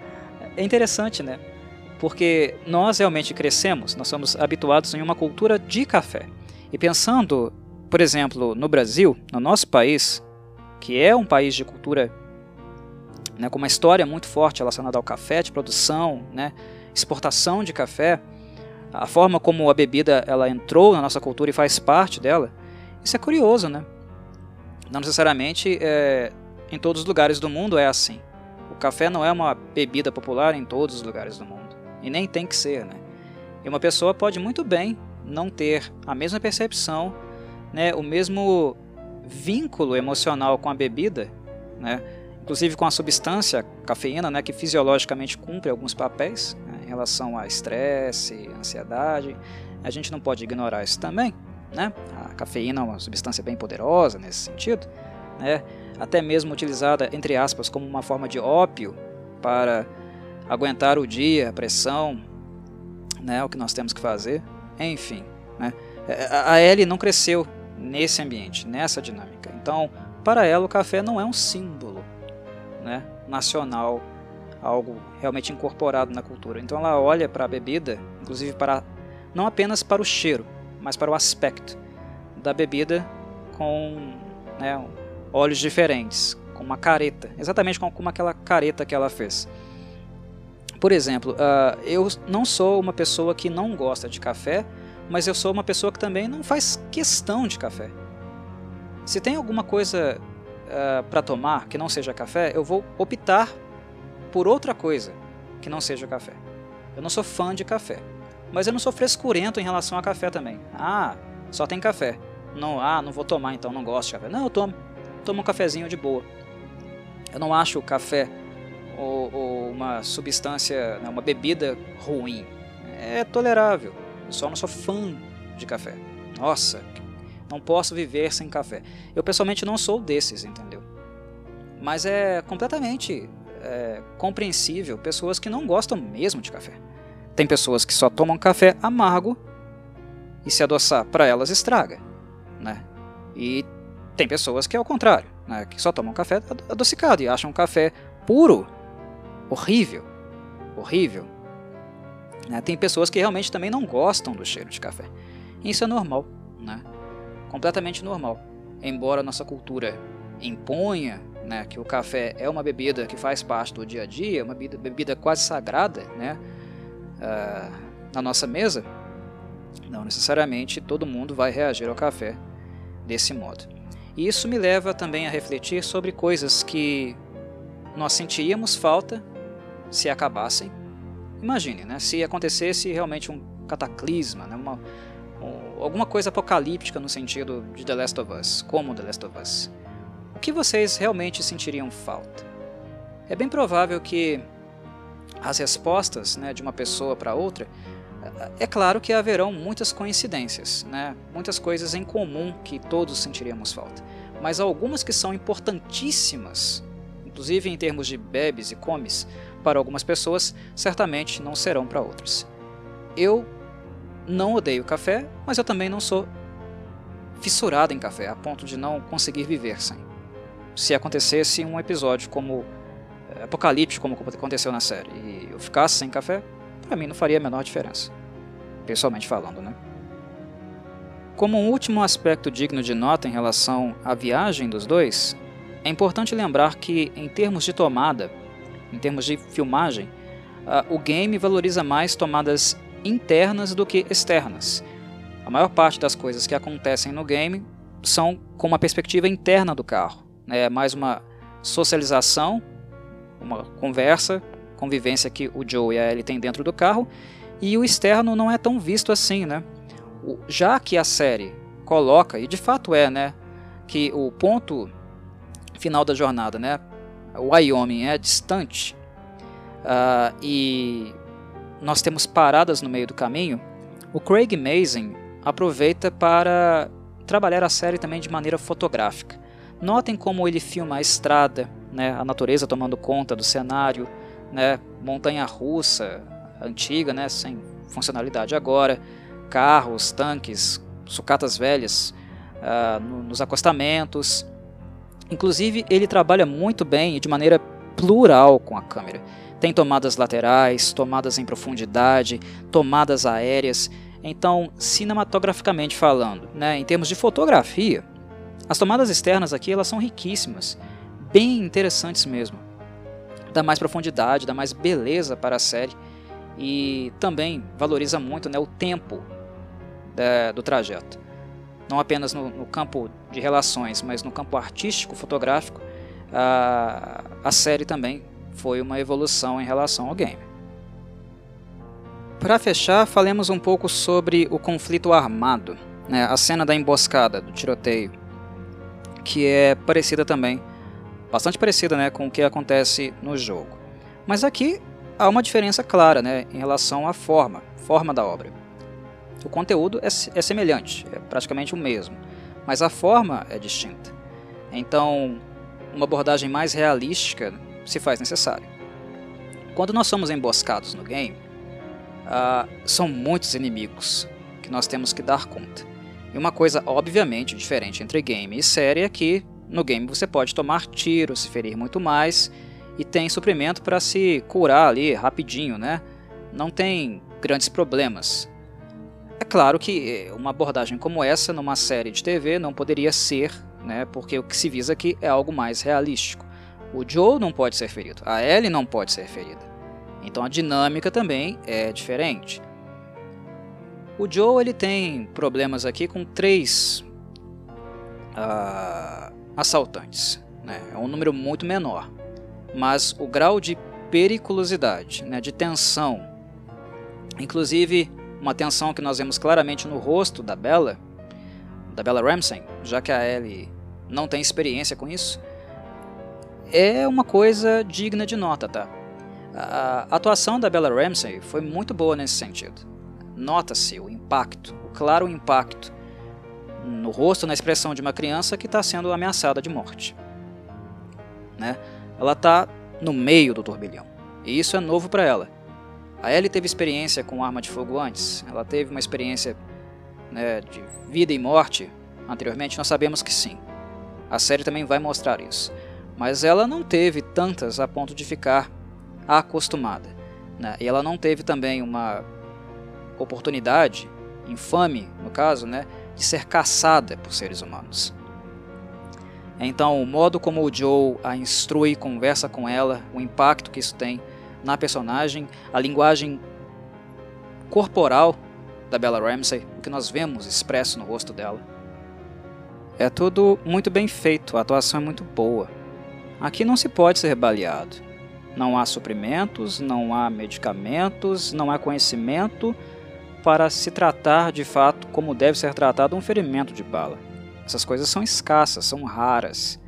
é interessante, né? Porque nós realmente crescemos, nós somos habituados em uma cultura de café. E pensando, por exemplo, no Brasil, no nosso país, que é um país de cultura né, com uma história muito forte relacionada ao café, de produção, né, exportação de café, a forma como a bebida ela entrou na nossa cultura e faz parte dela, isso é curioso, né? Não necessariamente é, em todos os lugares do mundo é assim. O café não é uma bebida popular em todos os lugares do mundo. E nem tem que ser, né? E uma pessoa pode muito bem não ter a mesma percepção, né, o mesmo vínculo emocional com a bebida, né, inclusive com a substância cafeína, né, que fisiologicamente cumpre alguns papéis né, em relação a estresse, ansiedade. A gente não pode ignorar isso também. Né? A cafeína é uma substância bem poderosa nesse sentido, né? até mesmo utilizada, entre aspas, como uma forma de ópio para aguentar o dia, a pressão, né? o que nós temos que fazer. Enfim, né? A Ellie não cresceu nesse ambiente, nessa dinâmica. Então, para ela, o café não é um símbolo né? nacional, algo realmente incorporado na cultura. Então, ela olha para a bebida, inclusive para não apenas para o cheiro, mas para o aspecto da bebida com né, olhos diferentes, com uma careta, exatamente como aquela careta que ela fez. Por exemplo, uh, eu não sou uma pessoa que não gosta de café, mas eu sou uma pessoa que também não faz questão de café. Se tem alguma coisa uh, para tomar que não seja café, eu vou optar por outra coisa que não seja café. Eu não sou fã de café. Mas eu não sou frescurento em relação a café também. Ah, só tem café. Não, ah, não vou tomar então, não gosto de café. Não, eu tomo. Tomo um cafezinho de boa. Eu não acho o café ou, ou uma substância, né, uma bebida ruim. É tolerável. Eu só não sou fã de café. Nossa, não posso viver sem café. Eu pessoalmente não sou desses, entendeu? Mas é completamente é, compreensível pessoas que não gostam mesmo de café. Tem pessoas que só tomam café amargo e se adoçar para elas estraga, né? E tem pessoas que é o contrário, né? que só tomam café adocicado e acham café puro horrível, horrível. Né? Tem pessoas que realmente também não gostam do cheiro de café. Isso é normal, né? completamente normal. Embora nossa cultura imponha né, que o café é uma bebida que faz parte do dia a dia, uma bebida, bebida quase sagrada né, uh, na nossa mesa, não necessariamente todo mundo vai reagir ao café desse modo. E isso me leva também a refletir sobre coisas que nós sentiríamos falta se acabassem. Imagine, né, se acontecesse realmente um cataclisma, né, uma, um, alguma coisa apocalíptica no sentido de The Last of Us, como The Last of Us. O que vocês realmente sentiriam falta? É bem provável que as respostas né, de uma pessoa para outra, é claro que haverão muitas coincidências, né, muitas coisas em comum que todos sentiríamos falta, mas algumas que são importantíssimas, inclusive em termos de bebes e comes, para algumas pessoas, certamente não serão para outras. Eu não odeio café, mas eu também não sou fissurado em café, a ponto de não conseguir viver sem. Se acontecesse um episódio como apocalíptico, como aconteceu na série, e eu ficasse sem café, para mim não faria a menor diferença. Pessoalmente falando, né? Como um último aspecto digno de nota em relação à viagem dos dois, é importante lembrar que, em termos de tomada, em termos de filmagem, uh, o game valoriza mais tomadas internas do que externas. A maior parte das coisas que acontecem no game são com uma perspectiva interna do carro. Né? É mais uma socialização, uma conversa, convivência que o Joe e a Ellie têm dentro do carro, e o externo não é tão visto assim, né? Já que a série coloca, e de fato é, né, que o ponto final da jornada, né, o Wyoming é distante, uh, e nós temos paradas no meio do caminho, o Craig Mazin aproveita para trabalhar a série também de maneira fotográfica. Notem como ele filma a estrada, né, a natureza tomando conta do cenário, né, montanha russa antiga, né, sem funcionalidade agora, carros, tanques, sucatas velhas uh, nos acostamentos. Inclusive, ele trabalha muito bem e de maneira plural com a câmera. Tem tomadas laterais, tomadas em profundidade, tomadas aéreas. Então, cinematograficamente falando, né, em termos de fotografia, as tomadas externas aqui elas são riquíssimas, bem interessantes mesmo. Dá mais profundidade, dá mais beleza para a série e também valoriza muito né, o tempo da, do trajeto. Não apenas no, no, campo de relações, mas no campo artístico, fotográfico, a, a série também foi uma evolução em relação ao game. Para fechar, falemos um pouco sobre o conflito armado, né, a cena da emboscada, do tiroteio, que é parecida também, bastante parecida né, com o que acontece no jogo. Mas aqui há uma diferença clara né, em relação à forma, forma da obra. O conteúdo é, é semelhante, é praticamente o mesmo, mas a forma é distinta. Então, uma abordagem mais realística se faz necessário. Quando nós somos emboscados no game, uh, são muitos inimigos que nós temos que dar conta. E uma coisa obviamente diferente entre game e série é que no game você pode tomar tiro, se ferir muito mais e tem suprimento para se curar ali rapidinho, né? Não tem grandes problemas. É claro que uma abordagem como essa numa série de TV não poderia ser, né? Porque o que se visa aqui é algo mais realístico. O Joe não pode ser ferido, a Ellie não pode ser ferida. Então a dinâmica também é diferente. O Joe ele tem problemas aqui com três uh, assaltantes. Né? É um número muito menor. Mas o grau de periculosidade, né, de tensão, inclusive uma tensão que nós vemos claramente no rosto da Bella, da Bella Ramsey, já que a Ellie não tem experiência com isso, é uma coisa digna de nota, tá? A atuação da Bella Ramsey foi muito boa nesse sentido. Nota-se o impacto, o claro impacto no rosto, na expressão de uma criança que está sendo ameaçada de morte. Né? Ela está no meio do turbilhão, e isso é novo para ela. A Ellie teve experiência com arma de fogo antes, ela teve uma experiência né, de vida e morte anteriormente, nós sabemos que sim. A série também vai mostrar isso mas ela não teve tantas a ponto de ficar acostumada. Né? E ela não teve também uma oportunidade infame, no caso, né, de ser caçada por seres humanos. Então, o modo como o Joe a instrui, conversa com ela, o impacto que isso tem na personagem, a linguagem corporal da Bella Ramsey, o que nós vemos expresso no rosto dela. É tudo muito bem feito, a atuação é muito boa. Aqui não se pode ser baleado. Não há suprimentos, não há medicamentos, não há conhecimento para se tratar de fato como deve ser tratado um ferimento de bala. Essas coisas são escassas, são raras.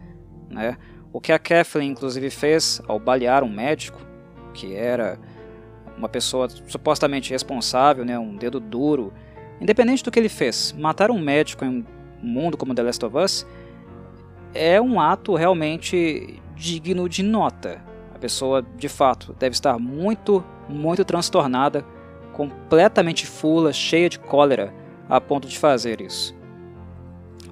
Né? O que a Kathleen inclusive fez ao balear um médico, que era uma pessoa supostamente responsável, né, um dedo duro, independente do que ele fez, matar um médico em um mundo como The Last of Us é um ato realmente digno de nota. A pessoa, de fato, deve estar muito, muito transtornada, completamente fula, cheia de cólera, a ponto de fazer isso.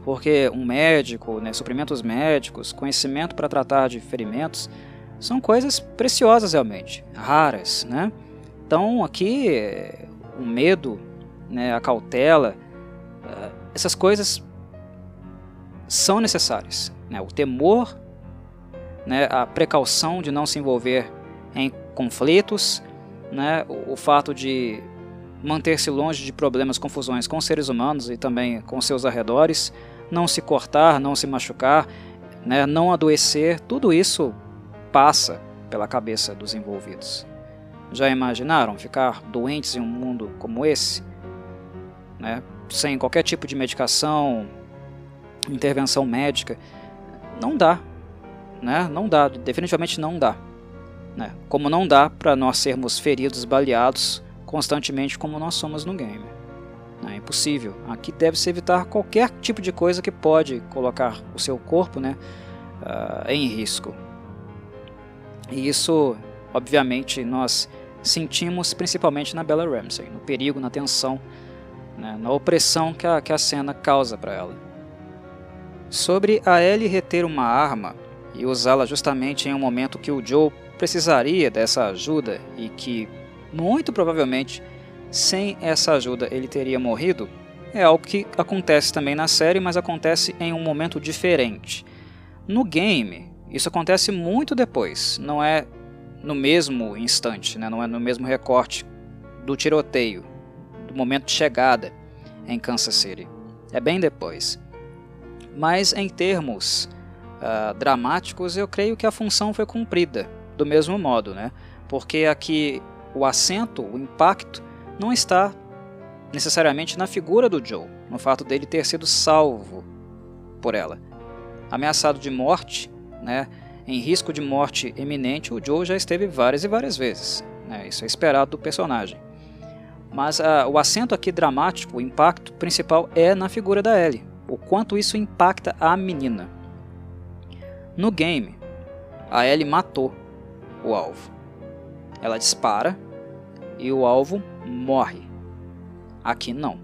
Porque um médico, né, suprimentos médicos, conhecimento para tratar de ferimentos, são coisas preciosas realmente, raras, né? Então aqui o medo, né, a cautela, eh, essas coisas são necessárias. Né? O temor, né, a precaução de não se envolver em conflitos, né, o, o fato de manter-se longe de problemas, confusões com seres humanos e também com seus arredores, não se cortar, não se machucar, né, não adoecer, tudo isso passa pela cabeça dos envolvidos. Já imaginaram ficar doentes em um mundo como esse? Né? Sem qualquer tipo de medicação, intervenção médica. Não dá. Né? Não dá, definitivamente não dá. Né? Como não dá para nós sermos feridos, baleados constantemente como nós somos no game. É impossível. Aqui deve-se evitar qualquer tipo de coisa que pode colocar o seu corpo né, uh, em risco. E isso, obviamente, nós sentimos principalmente na Bella Ramsey, no perigo, na tensão, né, na opressão que a, que a cena causa para ela. Sobre a Ellie reter uma arma e usá-la justamente em um momento que o Joe precisaria dessa ajuda e que, muito provavelmente, sem essa ajuda ele teria morrido, é algo que acontece também na série, mas acontece em um momento diferente. No game, isso acontece muito depois, não é no mesmo instante, né? não é no mesmo recorte do tiroteio, do momento de chegada em Kansas City. É bem depois. Mas em termos uh, dramáticos, eu creio que a função foi cumprida do mesmo modo, né? porque aqui o acento, o impacto, não está necessariamente na figura do Joe, no fato dele ter sido salvo por ela. Ameaçado de morte, né? em risco de morte eminente, o Joe já esteve várias e várias vezes. Né? Isso é esperado do personagem. Mas uh, o acento aqui dramático, o impacto principal é na figura da Ellie. O quanto isso impacta a menina. No game, a Ellie matou o alvo. Ela dispara e o alvo morre. Aqui não.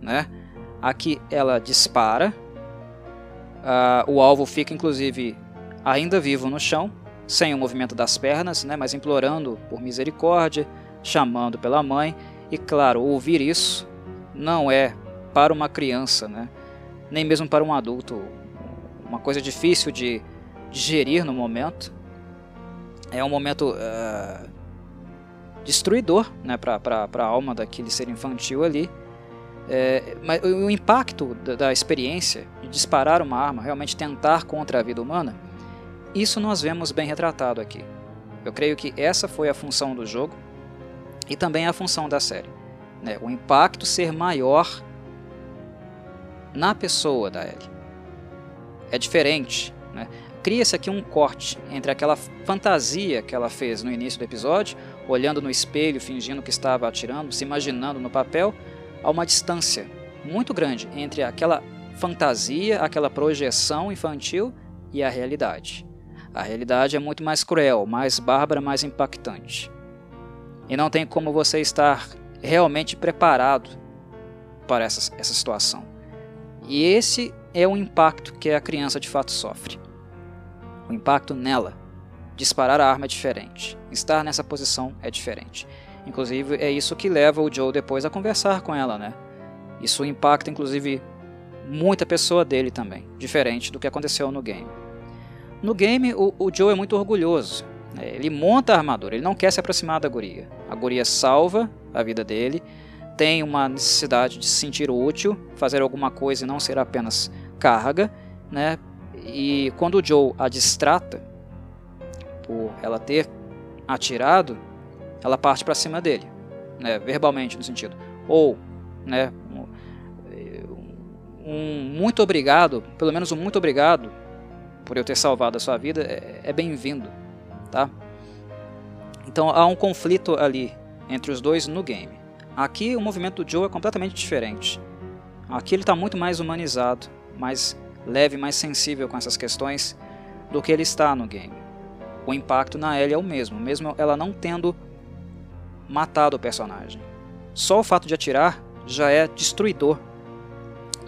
Né? Aqui ela dispara, uh, o alvo fica inclusive ainda vivo no chão, sem o movimento das pernas, né, mas implorando por misericórdia, chamando pela mãe. E claro, ouvir isso não é para uma criança, né, nem mesmo para um adulto, uma coisa difícil de digerir no momento. É um momento uh, destruidor né, para a alma daquele ser infantil ali. É, mas o impacto da, da experiência de disparar uma arma, realmente tentar contra a vida humana, isso nós vemos bem retratado aqui. Eu creio que essa foi a função do jogo e também a função da série. Né? O impacto ser maior na pessoa da Ellie. É diferente. Né? Cria-se aqui um corte entre aquela fantasia que ela fez no início do episódio, olhando no espelho, fingindo que estava atirando, se imaginando no papel, a uma distância muito grande entre aquela fantasia, aquela projeção infantil e a realidade. A realidade é muito mais cruel, mais bárbara, mais impactante. E não tem como você estar realmente preparado para essa, essa situação. E esse é o impacto que a criança de fato sofre. O impacto nela. Disparar a arma é diferente. Estar nessa posição é diferente. Inclusive, é isso que leva o Joe depois a conversar com ela, né? Isso impacta, inclusive, muita pessoa dele também, diferente do que aconteceu no game. No game, o, o Joe é muito orgulhoso. Né? Ele monta a armadura, ele não quer se aproximar da guria. A guria salva a vida dele, tem uma necessidade de se sentir útil, fazer alguma coisa e não ser apenas carga, né? E quando o Joe a distrata por ela ter atirado, ela parte para cima dele, né? Verbalmente no sentido, ou, né? Um, muito obrigado, pelo menos um muito obrigado por eu ter salvado a sua vida é, é bem-vindo, tá? Então há um conflito ali entre os dois no game. Aqui o movimento do Joe é completamente diferente. Aqui ele está muito mais humanizado, mais leve, mais sensível com essas questões do que ele está no game. O impacto na Ellie é o mesmo, mesmo ela não tendo matado o personagem. Só o fato de atirar já é destruidor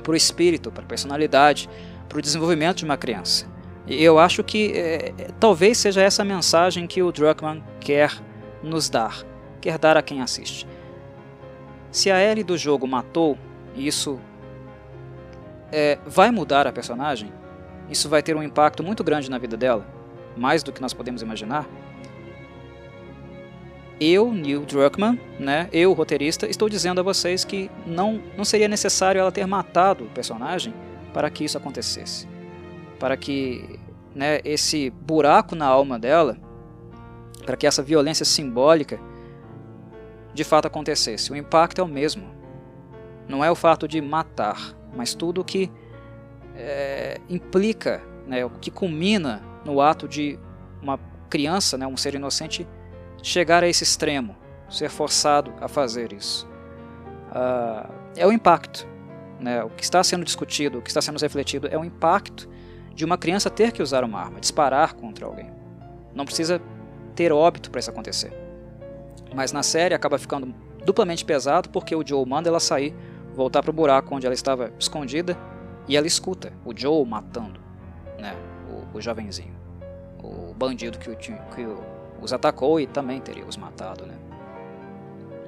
para o espírito, para a personalidade, para o desenvolvimento de uma criança. E eu acho que é, talvez seja essa mensagem que o Druckmann quer nos dar, quer dar a quem assiste. Se a Ellie do jogo matou, isso é, vai mudar a personagem? Isso vai ter um impacto muito grande na vida dela? Mais do que nós podemos imaginar? Eu, Neil Druckmann, né, eu, roteirista, estou dizendo a vocês que não, não seria necessário ela ter matado o personagem para que isso acontecesse. Para que né, esse buraco na alma dela, para que essa violência simbólica de fato acontecesse. O impacto é o mesmo. Não é o fato de matar, mas tudo o que é, implica, né, o que culmina no ato de uma criança, né, um ser inocente, chegar a esse extremo, ser forçado a fazer isso. Uh, é o impacto. Né, o que está sendo discutido, o que está sendo refletido é o impacto de uma criança ter que usar uma arma, disparar contra alguém. Não precisa ter óbito para isso acontecer. Mas na série acaba ficando duplamente pesado porque o Joe manda ela sair, voltar para o buraco onde ela estava escondida e ela escuta o Joe matando né, o, o jovenzinho, o bandido que, o, que os atacou e também teria os matado. Né.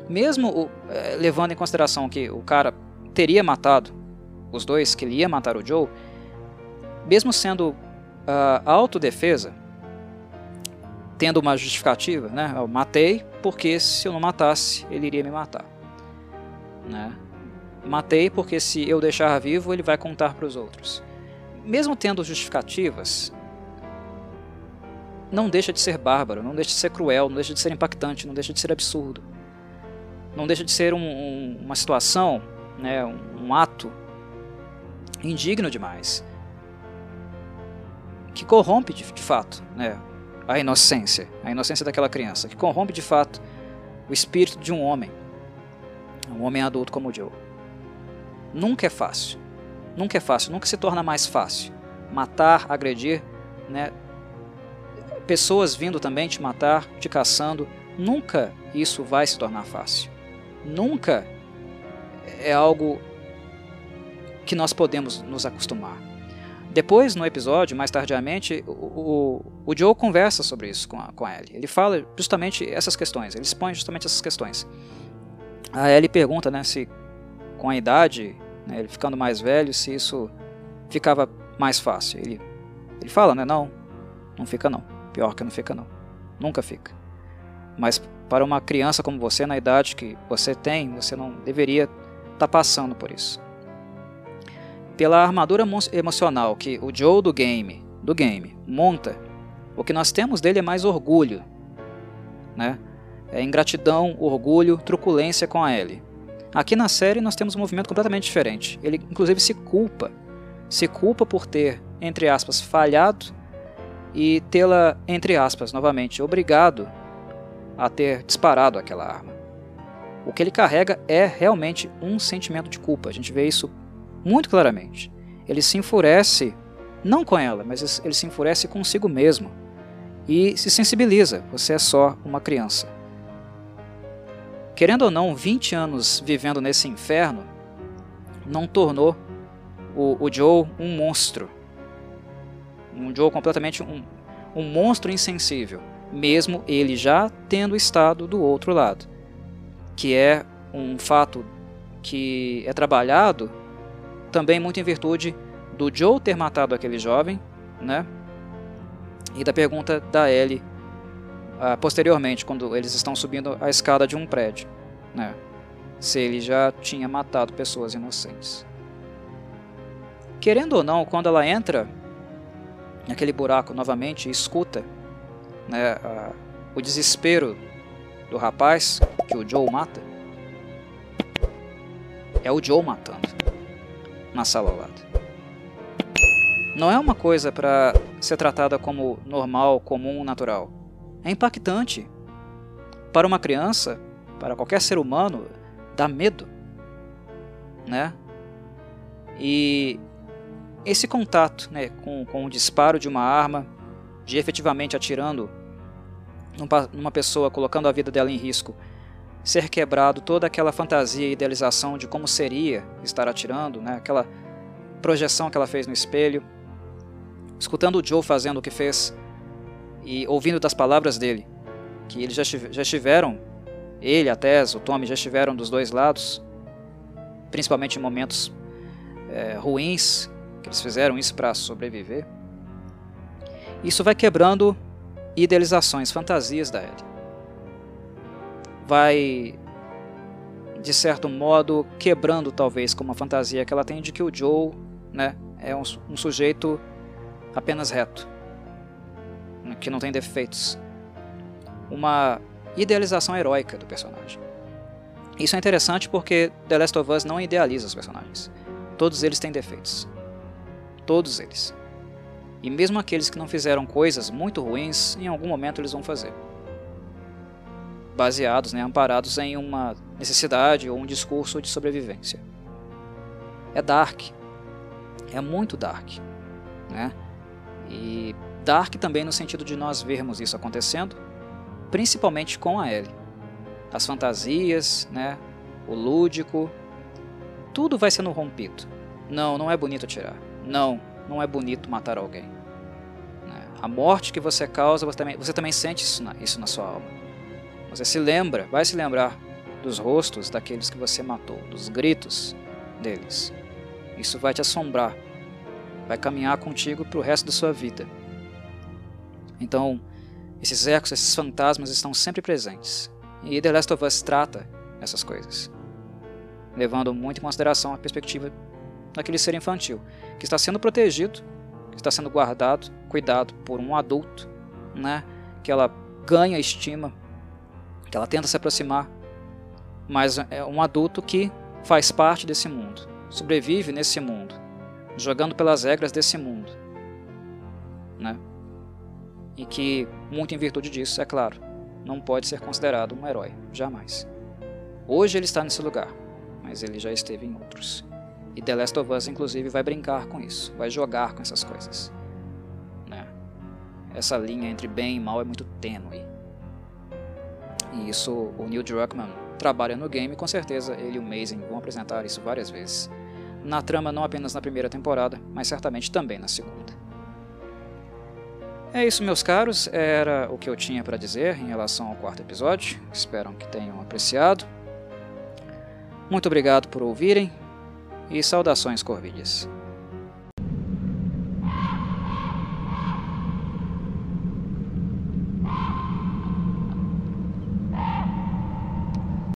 Mesmo o, é, levando em consideração que o cara teria matado os dois, que ele ia matar o Joe, mesmo sendo uh, autodefesa, tendo uma justificativa, né? Eu matei porque se eu não matasse, ele iria me matar. Né? Matei porque se eu deixar vivo, ele vai contar para os outros. Mesmo tendo justificativas, não deixa de ser bárbaro, não deixa de ser cruel, não deixa de ser impactante, não deixa de ser absurdo. Não deixa de ser um, um, uma situação, né, um, um ato indigno demais. Que corrompe de, de fato né, a inocência, a inocência daquela criança, que corrompe de fato o espírito de um homem, um homem adulto como o Joe. Nunca é fácil, nunca é fácil, nunca se torna mais fácil matar, agredir, né? Pessoas vindo também te matar, te caçando, nunca isso vai se tornar fácil. Nunca é algo que nós podemos nos acostumar. Depois, no episódio, mais tardiamente, o, o, o Joe conversa sobre isso com a, com a Ellie. Ele fala justamente essas questões, ele expõe justamente essas questões. A Ellie pergunta né, se, com a idade, né, ele ficando mais velho, se isso ficava mais fácil. Ele, ele fala, né, não, não fica não. Pior que não fica não. Nunca fica. Mas para uma criança como você, na idade que você tem, você não deveria estar tá passando por isso pela armadura emocional que o Joe do game, do game monta, o que nós temos dele é mais orgulho, né? É ingratidão, orgulho, truculência com a Ellie. Aqui na série nós temos um movimento completamente diferente. Ele inclusive se culpa, se culpa por ter, entre aspas, falhado e tê-la, entre aspas, novamente, obrigado a ter disparado aquela arma. O que ele carrega é realmente um sentimento de culpa. A gente vê isso muito claramente. Ele se enfurece, não com ela, mas ele se enfurece consigo mesmo e se sensibiliza: você é só uma criança. Querendo ou não, 20 anos vivendo nesse inferno não tornou o, o Joe um monstro. Um Joe completamente um, um monstro insensível, mesmo ele já tendo estado do outro lado, que é um fato que é trabalhado também muito em virtude do Joe ter matado aquele jovem, né? E da pergunta da Ellie uh, posteriormente, quando eles estão subindo a escada de um prédio, né? Se ele já tinha matado pessoas inocentes. Querendo ou não, quando ela entra naquele buraco novamente e escuta né, uh, o desespero do rapaz que o Joe mata, é o Joe matando na sala ao lado. Não é uma coisa para ser tratada como normal, comum, natural. É impactante. Para uma criança, para qualquer ser humano, dá medo, né? E esse contato, né, com, com o disparo de uma arma, de efetivamente atirando numa pessoa, colocando a vida dela em risco, ser quebrado toda aquela fantasia e idealização de como seria estar atirando, né? aquela projeção que ela fez no espelho, escutando o Joe fazendo o que fez e ouvindo das palavras dele, que eles já, já estiveram, ele, a Tess, o Tommy já estiveram dos dois lados, principalmente em momentos é, ruins, que eles fizeram isso para sobreviver. Isso vai quebrando idealizações, fantasias da Ellie vai, de certo modo, quebrando talvez com uma fantasia que ela tem de que o Joe né, é um, um sujeito apenas reto, que não tem defeitos. Uma idealização heróica do personagem. Isso é interessante porque The Last of Us não idealiza os personagens. Todos eles têm defeitos. Todos eles. E mesmo aqueles que não fizeram coisas muito ruins, em algum momento eles vão fazer baseados, né, amparados em uma necessidade ou um discurso de sobrevivência. É dark, é muito dark, né? E dark também no sentido de nós vermos isso acontecendo, principalmente com a Ellie. As fantasias, né, o lúdico, tudo vai sendo rompido. Não, não é bonito atirar. Não, não é bonito matar alguém. Né? A morte que você causa, você também, você também sente isso na, isso na sua alma. Você se lembra, vai se lembrar dos rostos daqueles que você matou, dos gritos deles. Isso vai te assombrar, vai caminhar contigo para o resto da sua vida. Então, esses ecos, esses fantasmas estão sempre presentes. E The Last of Us trata essas coisas, levando muito em consideração a perspectiva daquele ser infantil, que está sendo protegido, que está sendo guardado, cuidado por um adulto, né, que ela ganha estima que ela tenta se aproximar, mas é um adulto que faz parte desse mundo, sobrevive nesse mundo, jogando pelas regras desse mundo, né? E que, muito em virtude disso, é claro, não pode ser considerado um herói, jamais. Hoje ele está nesse lugar, mas ele já esteve em outros. E The Last of Us, inclusive, vai brincar com isso, vai jogar com essas coisas. Né? Essa linha entre bem e mal é muito tênue. E isso o Neil Druckmann trabalha no game, com certeza ele e o Mason vão apresentar isso várias vezes. Na trama não apenas na primeira temporada, mas certamente também na segunda. É isso, meus caros, era o que eu tinha para dizer em relação ao quarto episódio. Espero que tenham apreciado. Muito obrigado por ouvirem e saudações Corvides.